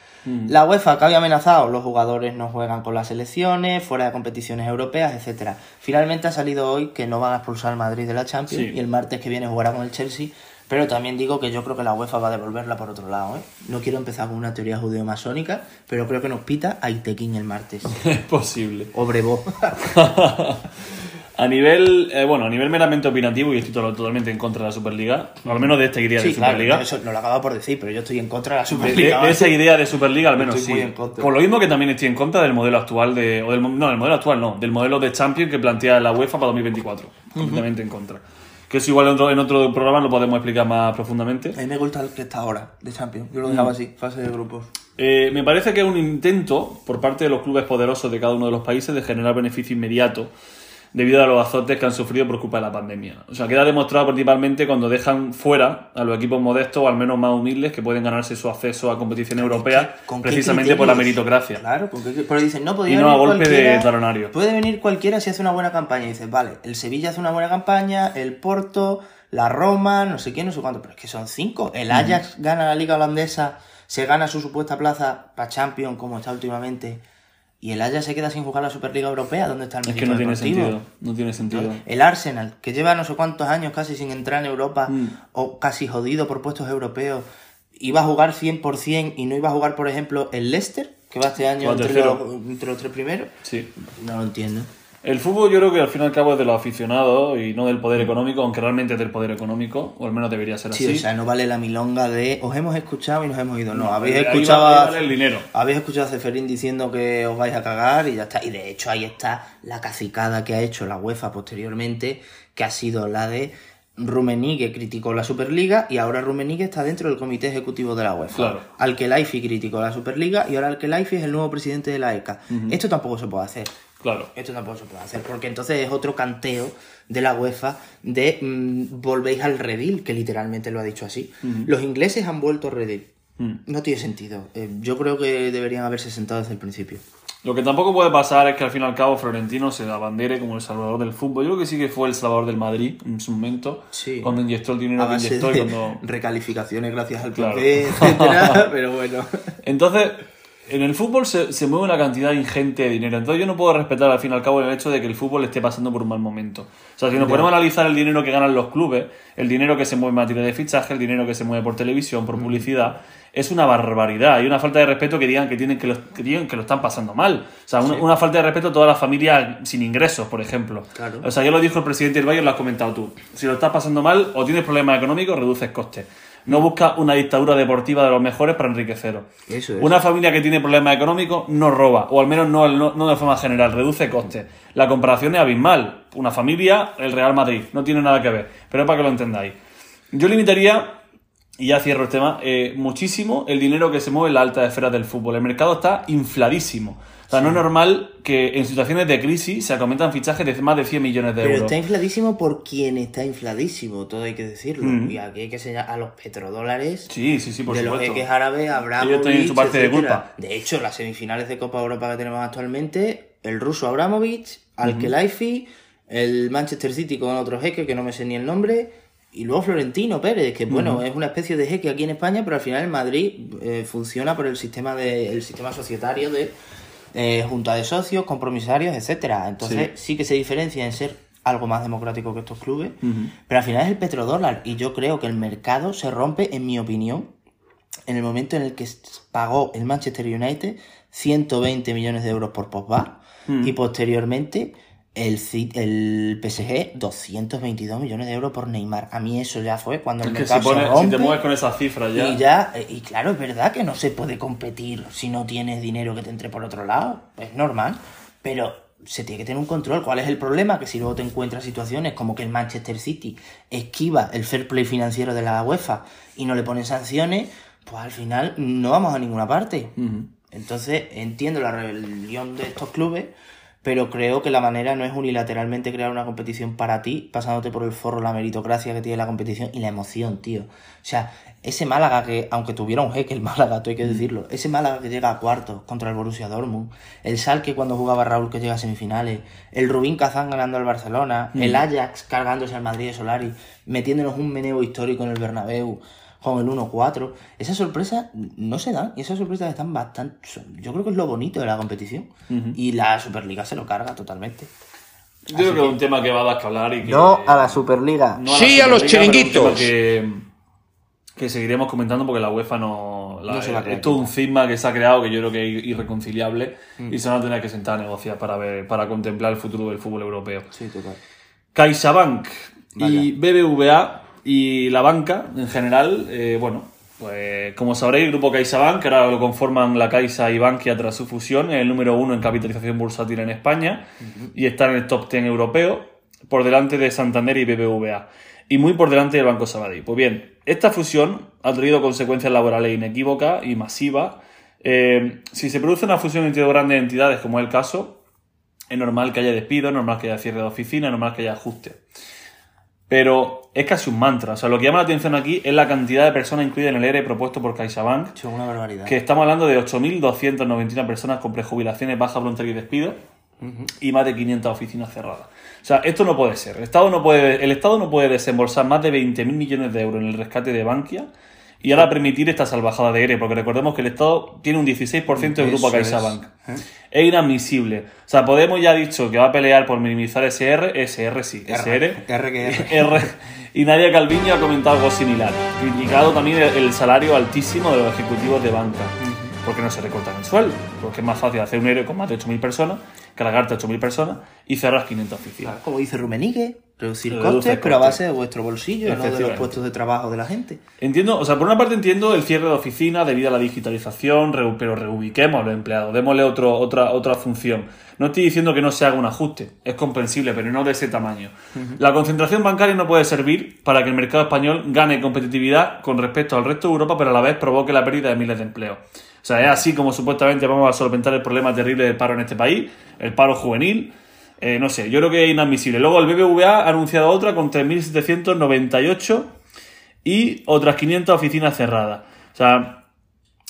La UEFA que había amenazado, los jugadores no juegan con las selecciones, fuera de competiciones europeas, etcétera. Finalmente ha salido hoy que no van a expulsar al Madrid de la Champions Sí. y el martes que viene jugará con el Chelsea. Pero también digo que yo creo que la UEFA va a devolverla por otro lado. ¿eh? No quiero empezar con una teoría judeo-masónica, pero creo que nos pita a Itequín el martes. Es posible. O Brevó. A nivel, eh, bueno, a nivel meramente opinativo, y estoy to- totalmente en contra de la Superliga, al menos de esta idea Sí, de claro, Superliga. eso no lo acabo por decir, pero yo estoy en contra de la Superliga. de- esa idea de Superliga, al menos Estoy sí. Por lo mismo que también estoy en contra del modelo actual de. O del, no, del modelo actual no, del modelo de Champions que plantea la UEFA para 2024. Completamente en contra. Que eso igual en otro, en otro programa lo podemos explicar más profundamente. A mí me gusta el que está ahora, de Champions. Yo lo dejaba así, fase de grupos. Eh, me parece que es un intento por parte de los clubes poderosos de cada uno de los países de generar beneficio inmediato debido a los azotes que han sufrido por culpa de la pandemia. O sea, queda demostrado principalmente cuando dejan fuera a los equipos modestos o al menos más humildes que pueden ganarse su acceso a competición europea ¿Con qué precisamente por la meritocracia. Claro, porque pero dicen, no, podría Y no a venir golpe de talonario. Puede venir cualquiera si hace una buena campaña. Y dices, vale, el Sevilla hace una buena campaña, el Porto, la Roma, no sé qué, no sé cuánto, pero es que son cinco. El Ajax gana la liga holandesa, se gana su supuesta plaza para Champions, como está últimamente. Y el Ajax se queda sin jugar la Superliga Europea, ¿dónde está el Es que no tiene deportivo? sentido. No tiene sentido. El Arsenal, que lleva no sé cuántos años casi sin entrar en Europa Mm. o casi jodido por puestos europeos, iba a jugar 100% y no iba a jugar, por ejemplo, el Leicester, que va este año entre los, entre los tres primeros. Sí. No lo entiendo. El fútbol yo creo que al fin y al cabo es de los aficionados y no del poder económico, aunque realmente es del poder económico, o al menos debería ser Sí, así. o sea, no vale la milonga de os hemos escuchado y nos hemos ido. No, habéis ahí escuchado vale- a, el dinero. habéis escuchado a Ceferín diciendo que os vais a cagar y ya está. Y de hecho ahí está la cacicada que ha hecho la UEFA posteriormente, que ha sido la de Rummenigge criticó la Superliga y ahora Rummenigge está dentro del comité ejecutivo de la UEFA. Claro. Al-Khelaifi criticó la Superliga y ahora Al-Khelaifi es el nuevo presidente de la ECA. Esto tampoco se puede hacer. Claro. Esto tampoco se puede hacer, porque entonces es otro canteo de la UEFA de mm, volvéis al redil, que literalmente lo ha dicho así. Los ingleses han vuelto al redil. Mm. No tiene sentido. Eh, yo creo que deberían haberse sentado desde el principio. Lo que tampoco puede pasar es que al fin y al cabo Florentino se abandere como el salvador del fútbol. Yo creo que sí que fue el salvador del Madrid en su momento, Sí. cuando inyectó el dinero A que inyectó. y de cuando... recalificaciones gracias al Claro. PP, etcétera, pero bueno. Entonces, en el fútbol se, se mueve una cantidad ingente de dinero. Entonces yo no puedo respetar al fin y al cabo el hecho de que el fútbol esté pasando por un mal momento. O sea, si nos ponemos a analizar el dinero que ganan los clubes, el dinero que se mueve en materia de fichaje, el dinero que se mueve por televisión, por publicidad, es una barbaridad. Y una falta de respeto que digan que, tienen que, lo, que, digan que lo están pasando mal. O sea, una, una falta de respeto a todas las familias sin ingresos, por ejemplo. Claro. O sea, ya lo dijo el presidente del Bayern, lo has comentado tú. Si lo estás pasando mal o tienes problemas económicos, reduces costes. No busca una dictadura deportiva de los mejores para enriqueceros. Eso es. Una familia que tiene problemas económicos no roba, o al menos no, no, no de forma general, reduce costes. La comparación es abismal. Una familia, el Real Madrid, no tiene nada que ver, pero es para que lo entendáis. Yo limitaría, y ya cierro el tema, eh, muchísimo el dinero que se mueve en las altas esferas del fútbol. El mercado está infladísimo. O sea, no es normal que en situaciones de crisis se acometan fichajes de más de 100 millones de Pero euros. está infladísimo por quien está infladísimo, todo hay que decirlo. Mm. Y aquí hay que señalar a los petrodólares Sí, sí, sí, por de los supuesto. jeques árabes, Abramovich, Ellos tienen su parte de culpa. De hecho, las semifinales de Copa Europa que tenemos actualmente, el ruso Abramovich, Al-Khelaifi, el Manchester City con otro jeque que no me sé ni el nombre, y luego Florentino Pérez, que bueno, es una especie de jeque aquí en España, pero al final el Madrid eh, funciona por el sistema de el sistema societario de eh, junta de socios, compromisarios, etcétera. Entonces sí. que se diferencia en ser algo más democrático que estos clubes, pero al final es el petrodólar y yo creo que el mercado se rompe, en mi opinión, en el momento en el que pagó el Manchester United 120 millones de euros por Pogba y posteriormente el, el PSG 222 millones de euros por Neymar. A mí eso ya fue cuando el Es que mercado si, pones- se si rompe. te mueves con esas cifras ya. Y ya, eh, y claro, es verdad que no se puede competir si no tienes dinero que te entre por otro lado. Es normal. Pero se tiene que tener un control. ¿Cuál es el problema? Que si luego te encuentras situaciones como que el Manchester City esquiva el fair play financiero de la UEFA y no le ponen sanciones, pues al final no vamos a ninguna parte. Entonces entiendo la rebelión de estos clubes, pero creo que la manera no es unilateralmente crear una competición para ti, pasándote por el forro la meritocracia que tiene la competición y la emoción, tío. O sea, ese Málaga que, aunque tuviera un jeque el Málaga, tú hay que decirlo, ese Málaga que llega a cuartos contra el Borussia Dortmund, el Salque cuando jugaba Raúl que llega a semifinales, el Rubín Kazán ganando al Barcelona, el Ajax cargándose al Madrid de Solari, metiéndonos un meneo histórico en el Bernabéu con el 1-4. Esas sorpresas no se dan y esas sorpresas están bastante... son- Yo creo que es lo bonito de la competición. Y la Superliga se lo carga totalmente. Yo creo que es un tema que va a dar que hablar y que... la Superliga. no la Sí a los Superliga, chiringuitos. un tema Que, que seguiremos comentando porque la UEFA no... la- No se va a crear es todo un cisma que se ha creado que yo creo que es irreconciliable y se van a tener que sentar a negociar para, ver, para contemplar el futuro del fútbol europeo. Sí, total. CaixaBank y BBVA y la banca en general, eh, bueno, pues como sabréis, el grupo CaixaBank, que ahora lo conforman la Caixa y Bankia tras su fusión, es el número uno en capitalización bursátil en España y está en el top 10 europeo, por delante de Santander y BBVA, y muy por delante del Banco Sabadell. Pues bien, esta fusión ha traído consecuencias laborales inequívocas y masivas Eh, si se produce una fusión entre dos grandes entidades, como es el caso, es normal que haya despido, es normal que haya cierre de oficina, es normal que haya ajuste. Pero es casi un mantra. O sea, lo que llama la atención aquí es la cantidad de personas incluidas en el ERE propuesto por CaixaBank, Es una barbaridad. que estamos hablando de 8.291 personas con prejubilaciones, baja voluntaria y despido, y más de 500 oficinas cerradas. O sea, esto no puede ser. El Estado no puede, el Estado no puede desembolsar más de 20.000 millones de euros en el rescate de Bankia y ahora permitir esta salvajada de ERE, porque recordemos que el Estado tiene un 16% del grupo Eso es. CaixaBank. Es inadmisible. O sea, Podemos ya ha dicho que va a pelear por minimizar SR, SR sí, SR, R que R. R. Y Nadia Calviño ha comentado algo similar, criticado también el el salario altísimo de los ejecutivos de banca. Porque no se recortan el sueldo, porque es más fácil hacer un ERE con más de 8.000 personas, cargarte a 8.000 personas y cerrar 500 oficinas. Como dice Rumenigue, reducir Reduce costes, pero a base de vuestro bolsillo, no de los puestos de trabajo de la gente. Entiendo, o sea, por una parte entiendo el cierre de oficinas debido a la digitalización, pero reubiquemos a los empleados, démosle otro, otra, otra función. No estoy diciendo que no se haga un ajuste, es comprensible, pero no de ese tamaño. La concentración bancaria no puede servir para que el mercado español gane competitividad con respecto al resto de Europa, pero a la vez provoque la pérdida de miles de empleos. O sea, es así como supuestamente vamos a solventar el problema terrible del paro en este país, el paro juvenil. Eh, no sé, yo creo que es inadmisible. Luego el BBVA ha anunciado otra con 3.798 y otras 500 oficinas cerradas. O sea,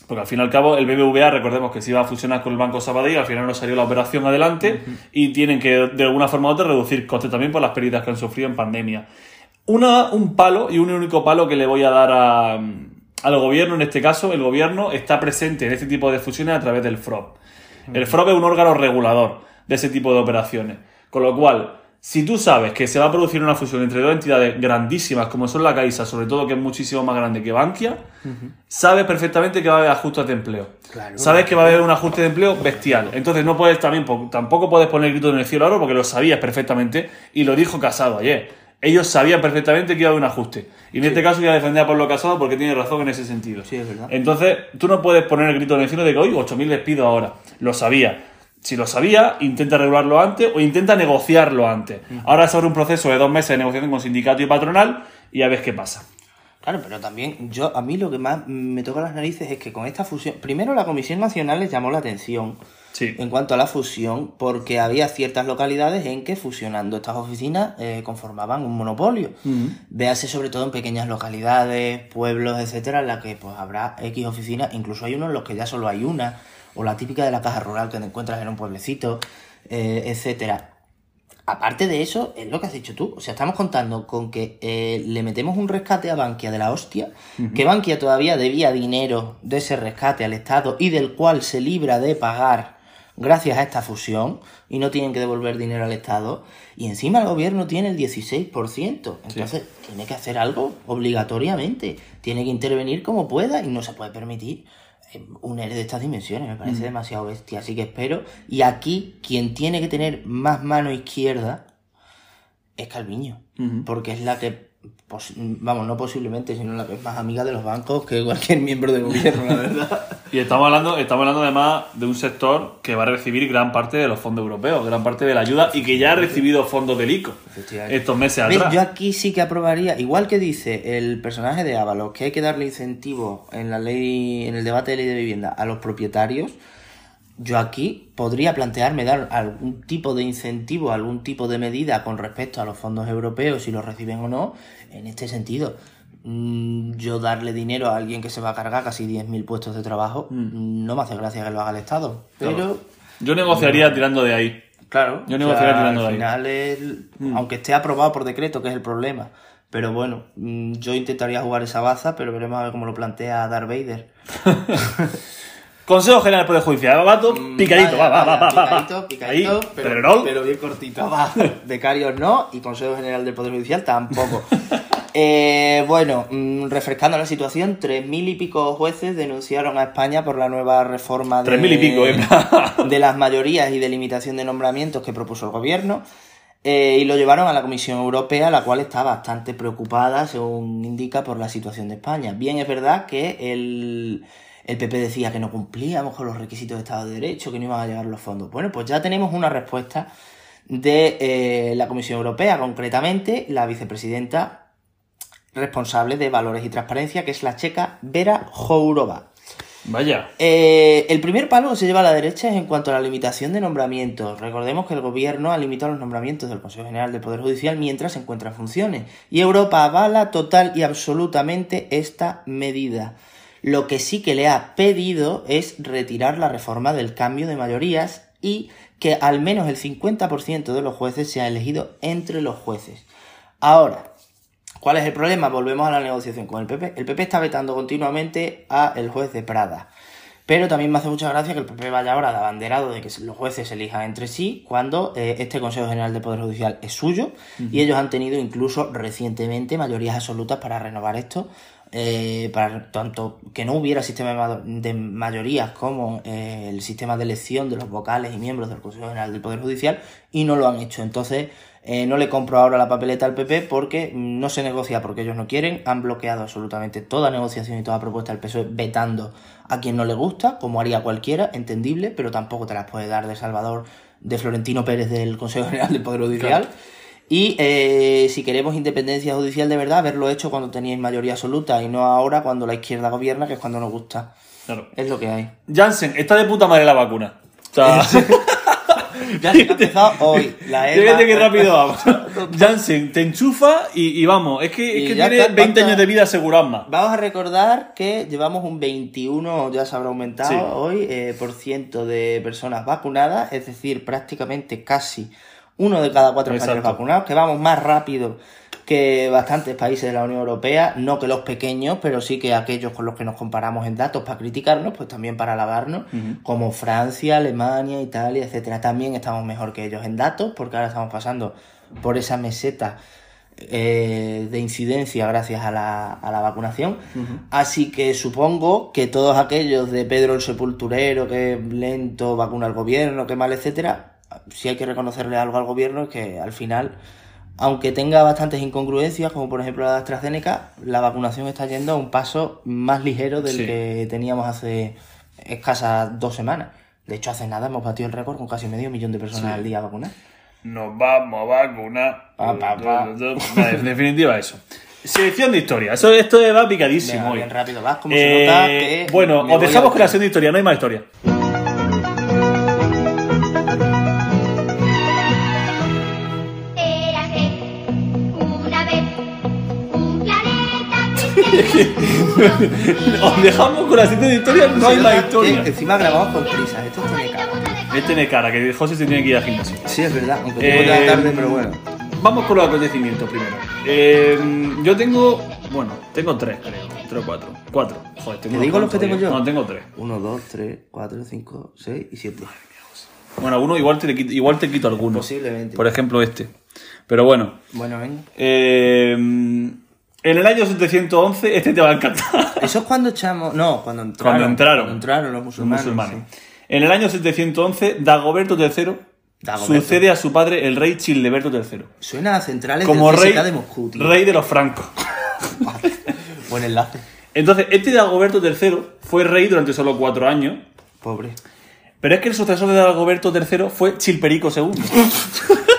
porque al fin y al cabo el BBVA, recordemos que se iba a fusionar con el Banco Sabadell, al final no salió la operación adelante y tienen que de alguna forma u otra reducir costes también por las pérdidas que han sufrido en pandemia. Una, un palo y un único palo que le voy a dar a, al gobierno, en este caso, el gobierno está presente en este tipo de fusiones a través del FROB. El FROB es un órgano regulador de ese tipo de operaciones. Con lo cual, si tú sabes que se va a producir una fusión entre dos entidades grandísimas como son la Caixa, sobre todo que es muchísimo más grande que Bankia, sabes perfectamente que va a haber ajustes de empleo. Claro. Sabes que va a haber un ajuste de empleo bestial. Entonces no puedes también, po- tampoco puedes poner el grito en el cielo ahora porque lo sabías perfectamente y lo dijo Casado ayer. Ellos sabían perfectamente que iba a haber un ajuste. Y en este caso voy a defender a Pablo Casado porque tiene razón en ese sentido. Sí, es verdad. Entonces, tú no puedes poner el grito en el cielo de que hoy 8.000 despidos ahora. Lo sabía. Si lo sabía, intenta regularlo antes o intenta negociarlo antes. Ahora se abre un proceso de dos meses de negociación con sindicato y patronal y a ver qué pasa. Claro, pero también yo a mí lo que más me toca las narices es que con esta fusión, primero la Comisión Nacional les llamó la atención Sí. en cuanto a la fusión porque había ciertas localidades en que fusionando estas oficinas eh, conformaban un monopolio. Véase sobre todo en pequeñas localidades, pueblos, etcétera, en las que pues habrá X oficinas, incluso hay unos en los que ya solo hay una, o la típica de la caja rural que te encuentras en un pueblecito, eh, etcétera. Aparte de eso, es lo que has dicho tú. O sea, estamos contando con que eh, le metemos un rescate a Bankia de la hostia, que Bankia todavía debía dinero de ese rescate al Estado y del cual se libra de pagar gracias a esta fusión y no tienen que devolver dinero al Estado. Y encima el gobierno tiene el 16%. Entonces, tiene que hacer algo obligatoriamente. Tiene que intervenir como pueda y no se puede permitir un ERE de estas dimensiones. Me parece demasiado bestia. Así que espero. Y aquí, quien tiene que tener más mano izquierda es Calviño. Porque es la que, vamos, no posiblemente, sino la que es más amiga de los bancos que cualquier miembro del gobierno, la verdad. Y estamos hablando, estamos hablando además de un sector que va a recibir gran parte de los fondos europeos, gran parte de la ayuda y que ya ha recibido fondos del ICO estos meses atrás. Yo aquí sí que aprobaría, igual que dice el personaje de Ábalos, que hay que darle incentivos en la ley, en el debate de ley de vivienda a los propietarios, yo aquí podría plantearme dar algún tipo de incentivo, algún tipo de medida con respecto a los fondos europeos, si los reciben o no, en este sentido. Mm, Yo darle dinero a alguien que se va a cargar casi 10.000 puestos de trabajo, no me hace gracia que lo haga el Estado. Pero, Yo negociaría tirando de ahí. claro, Yo negociaría tirando de al ahí. final, el- aunque esté aprobado por decreto, que es el problema. Pero bueno, mm, yo intentaría jugar esa baza, pero veremos a ver cómo lo plantea Darth Vader. Consejo General del Poder Judicial, vato, picadito, va, va, va, va, va, Picadito, va. picadito, Ahí, pero, Pedrerol. pero bien cortito. Va. Becarios no y Consejo General del Poder Judicial tampoco. Eh, bueno, mm, refrescando la situación, tres mil y pico jueces denunciaron a España por la nueva reforma de, mil y pico, ¿eh? de las mayorías y de limitación de nombramientos que propuso el gobierno. eh, y lo llevaron a la Comisión Europea, la cual está bastante preocupada, según indica, por la situación de España. Bien, es verdad que el, el PP decía que no cumplíamos con los requisitos de Estado de Derecho, que no iban a llegar los fondos. Bueno, pues ya tenemos una respuesta de eh, la Comisión Europea, concretamente la vicepresidenta responsable de Valores y Transparencia, que es la checa Vera Jourova. Vaya. Eh, el primer palo que se lleva a la derecha es en cuanto a la limitación de nombramientos. Recordemos que el gobierno ha limitado los nombramientos del Consejo General del Poder Judicial mientras se encuentra en funciones. Y Europa avala total y absolutamente esta medida. Lo que sí que le ha pedido es retirar la reforma del cambio de mayorías y que al menos el 50% de los jueces sea elegido entre los jueces. Ahora, ¿cuál es el problema? Volvemos a la negociación con el PP. El PP está vetando continuamente a el juez de Prada. Pero también me hace mucha gracia que el PP vaya ahora de abanderado de que los jueces elijan entre sí cuando eh, este Consejo General del Poder Judicial es suyo y ellos han tenido incluso recientemente mayorías absolutas para renovar esto, eh, para tanto que no hubiera sistema de ma- de mayorías como eh, el sistema de elección de los vocales y miembros del Consejo General del Poder Judicial y no lo han hecho. Entonces eh, no le compro ahora la papeleta al PP porque no se negocia porque ellos no quieren, han bloqueado absolutamente toda negociación y toda propuesta del PSOE vetando a quien no le gusta, como haría cualquiera, entendible, pero tampoco te las puede dar de Salvador, de Florentino Pérez del Consejo General del Poder Judicial. Y eh, si queremos independencia judicial de verdad, haberlo hecho cuando teníais mayoría absoluta y no ahora cuando la izquierda gobierna, que es cuando nos gusta. Claro. Es lo que hay. Jansen, está de puta madre la vacuna. O sea, Ya se ha empezado hoy. La EMA- fíjate qué rápido vamos. Jansen, te enchufa y, y vamos. Es que, es que tiene está, 20 basta. años de vida asegurados más. Vamos a recordar que llevamos un 21, ya se habrá aumentado Sí. hoy, eh, por ciento de personas vacunadas, es decir, prácticamente casi uno de cada cuatro españoles vacunados, que vamos más rápido que bastantes países de la Unión Europea, no que los pequeños, pero sí que aquellos con los que nos comparamos en datos para criticarnos, pues también para alabarnos, como Francia, Alemania, Italia, etcétera. También estamos mejor que ellos en datos, porque ahora estamos pasando por esa meseta eh, de incidencia gracias a la, a la vacunación. Así que supongo que todos aquellos de Pedro el Sepulturero, que lento vacuna al gobierno, que mal, etcétera, si hay que reconocerle algo al gobierno es que al final, aunque tenga bastantes incongruencias, como por ejemplo la de AstraZeneca, la vacunación está yendo a un paso más ligero del Sí. que teníamos hace escasas dos semanas. De hecho, hace nada hemos batido el récord con casi medio millón de personas al día vacunadas. Nos vamos a vacunar. Pa, pa, pa. Vale, En definitiva, eso. Selección de historia. Eso, esto va picadísimo Venga, hoy. bien rápido, vas, como se nota que Bueno, os dejamos con la sección de historia, no hay más historia. Os dejamos con la de historia, no hay más historia. que encima grabamos con prisas, esto tiene cara. Este tiene cara, que José se tiene que ir al gimnasio. Sí, es verdad, aunque Eh, tengo ya tarde, pero bueno. Vamos con los acontecimientos primero. Eh, yo tengo. Bueno, tengo tres, creo. Tres o cuatro. Cuatro. Joder, tengo ¿Te digo los que tengo yo? No, tengo tres. 1, 2, 3, 4, 5, 6 y 7. Bueno, alguno igual te, quito, igual te quito alguno. Posiblemente. Por ejemplo, este. Pero bueno. Bueno, venga. eh, en el año 711, este te va a encantar. Eso es cuando echamos. No, cuando entraron. Cuando entraron. Cuando entraron los musulmanes. Los musulmanes. sí. En el año 711, Dagoberto III Dagoberto. sucede a su padre, el rey Childeberto III. Suena a centrales Como del rey, de Moscú, tío. rey de los francos. Buen enlace. Entonces, este Dagoberto III fue rey durante solo cuatro años, Pobre. pero es que el sucesor de Dagoberto III fue Chilperico II.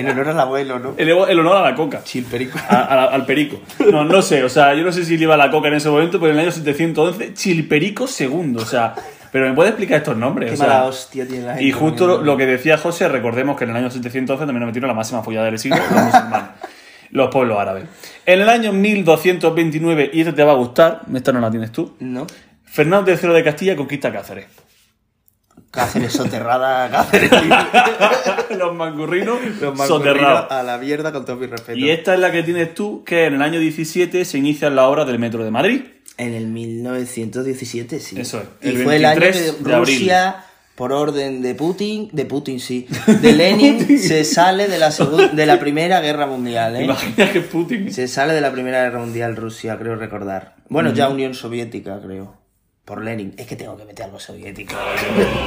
En honor al abuelo, ¿no? el, el honor a la coca. Chilperico. A- a la- al perico. No, no sé, o sea, yo no sé si le iba la coca en ese momento, pero en el año 711, Chilperico II, o sea, pero ¿me puede explicar estos nombres? Qué O sea, mala hostia tiene la gente. Y justo lo, que decía José, recordemos que en el año 711 también nos metieron la máxima follada del siglo, los musulmanes, los pueblos árabes. En el año 1229, y este te va a gustar, esta no la tienes tú, No. Fernando III de Castilla conquista Cáceres. Cáceres soterrada, Cáceres. los mangurrinos Los soterrados. A la mierda con todo mi respeto. Y esta es la que tienes tú, que en el año 17 se inician las obras del metro de Madrid. En el 1917, sí. Eso es, Y fue el año 23 que. Rusia, por orden de Putin, de Putin sí, de Lenin, se sale de la, de la Primera Guerra Mundial, ¿Te ¿eh? imaginas que Putin... Se sale de la Primera Guerra Mundial Rusia, creo recordar. Bueno, ya Unión Soviética, creo. Por Lenin. Es que tengo que meter algo soviético.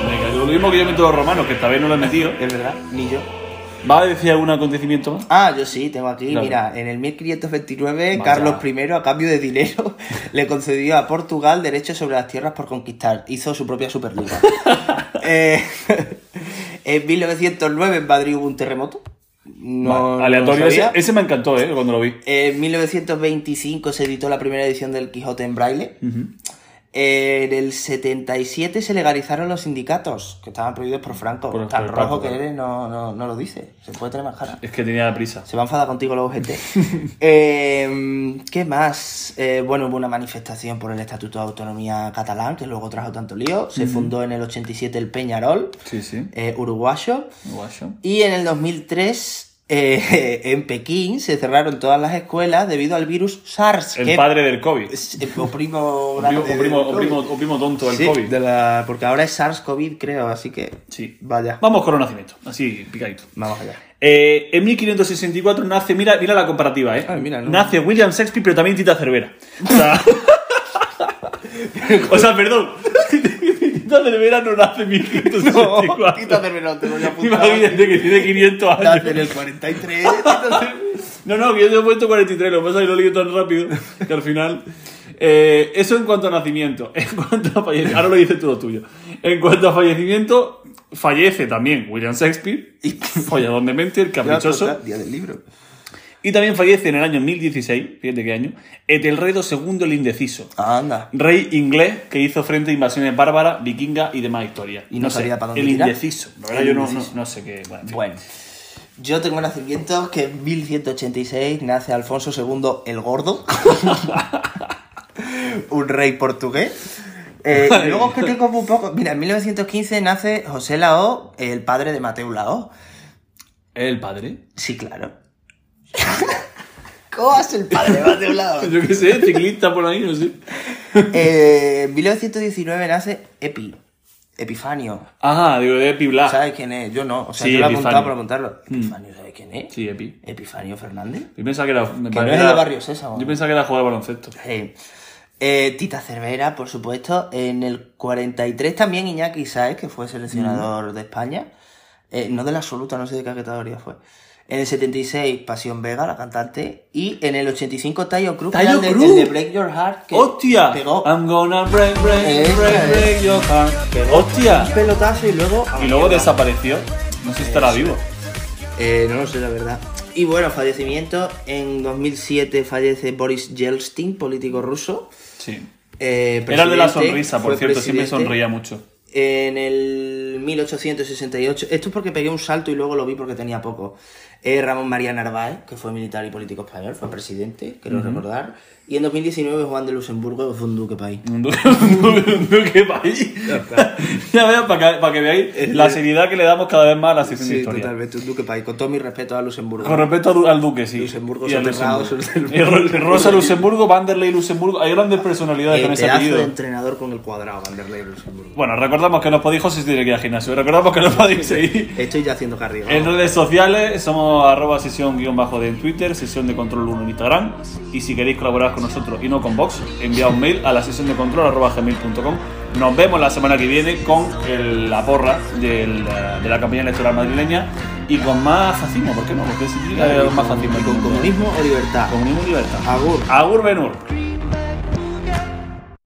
Venga, lo mismo que yo meto los romanos, que esta vez no lo he metido. Es verdad, ni yo. ¿Va a decir algún acontecimiento más? Ah, yo sí, tengo aquí, Claro. mira, en el 1529 Vaya. Carlos I, a cambio de dinero, le concedió a Portugal derechos sobre las tierras por conquistar. Hizo su propia Superliga. Eh, en 1909 en Madrid hubo un terremoto. No, aleatorio. no ese, me encantó, ¿eh? Cuando lo vi. En 1925 se editó la primera edición del Quijote en braille. Eh, en el 77 se legalizaron los sindicatos, que estaban prohibidos por Franco. Por- Tan por rojo Franco, que eres no, no, no lo dice. Se puede tener más cara. Es que tenía prisa. Se va a enfadar contigo la UGT. Eh, ¿Qué más? Eh, bueno, hubo una manifestación por el Estatuto de Autonomía catalán, que luego trajo tanto lío. Se fundó en el 87 el Peñarol, Sí, sí. eh, uruguayo. Guacho. Y en el 2003, eh, en Pekín, se cerraron todas las escuelas debido al virus SARS. El que padre del COVID. el o primo primo, tonto del Sí, COVID. de la- porque ahora es SARS-CoV, creo, así que. Sí. Vaya. Vamos con los nacimientos. Así, picadito. Vamos allá. Eh, en 1564 nace, mira, mira la comparativa, ¿eh? Ay, mira, no. Nace William Shakespeare, pero también Tita Cervera. O sea, o sea, perdón. Tita Cervera no nace en 1564. Tita Cervera, te lo voy a apuntar. Imagínate que tiene 500 Nace años. en el 43. Tita Cervera. No, no, que yo te he puesto 43, lo que pasa es que lo he leído tan rápido que al final. Eh, eso en cuanto a nacimiento. En cuanto a fallecimiento. Ahora lo dices todo tuyo. En cuanto a fallecimiento, fallece también William Shakespeare, follador de mente, el caprichoso. Día del libro. Y también fallece en el año 1016, fíjate qué año, Etelredo II el Indeciso. Anda. Rey inglés que hizo frente a invasiones bárbaras, vikinga y demás historias. Y no sabía para dónde El tirar. indeciso. La verdad, El yo no, no- no sé qué. Bueno, en fin. Bueno. Yo tengo nacimiento que en 1186 nace Alfonso II el Gordo. un rey portugués. Eh, y luego es que tengo muy poco. Mira, en 1915 nace José Lao, el padre de Mateo Lao. ¿El padre? Sí, claro. ¿Cómo es el padre de Mateo Lao? Yo qué sé, ciclista por ahí, no sé. Eh, en 1919 nace Epi. Epifanio. Ajá, digo, Epi Blas. ¿Sabes quién es? Yo no. O sea, Sí, yo lo he apuntado para apuntarlo. Epifanio, ¿sabes quién es? Sí, Epi. Epifanio Fernández. Yo pensaba que era. Que no era- de Barrio Sésamo. Yo pensaba que era jugar de baloncesto. Eh, eh, Tita Cervera, por supuesto. En el 43 también Iñaki Saez, que fue seleccionador de España. Eh, no de la absoluta, no sé de qué categoría fue. En el 76, Pasión Vega, la cantante. Y en el 85, Tayo Cruz, Tayo el Cruz. el de Break Your Heart. Que ¡Hostia! Pegó I'm gonna break, break, Esa break, es. break your heart. Pegó ¡Hostia! un pelotazo y luego. Y luego desapareció. No sé si estará vivo. Eh, no lo sé, la verdad. Y bueno, fallecimiento. En 2007 fallece Boris Yeltsin, político ruso. Sí. Eh, Era el de la sonrisa, por cierto, siempre presidente. sonreía mucho. En el 1868, esto es porque pegué un salto y luego lo vi porque tenía poco. Eh, Ramón María Narváez, que fue militar y político español, fue presidente, quiero recordar. Y en 2019 Juan de Luxemburgo, fue un duque país. Un duque, un duque país. ya veas, para que, para que veáis la seriedad que le damos cada vez más a la sección de Sí, historia. totalmente, un duque país. Con todo mi respeto a Luxemburgo. Con du- al duque, sí. Luxemburgo Y soterrado, Rosa Luxemburgo, Vanderlei Luxemburgo. Hay grandes personalidades El con ese apellido. de entrenador con el cuadrado, Vanderlei Luxemburgo. Bueno, recordamos que nos podéis, José si tiene que ir al gimnasio. Recordamos que nos podéis seguir Estoy ya haciendo cardio. en redes sociales. Somos arroba sesión guion bajo de en Twitter, sesión de control 1 en Instagram. Y si queréis colaborar con nosotros y no con Vox, envía un mail a la sesión de control gmail.com. Nos vemos la semana que viene con el- la porra del, eh, de la campaña electoral madrileña y con más fascismo, ¿por qué no? Porque significa más fascismo. ¿Y con comunismo o libertad? Comunismo y libertad. Agur. Agur Benur.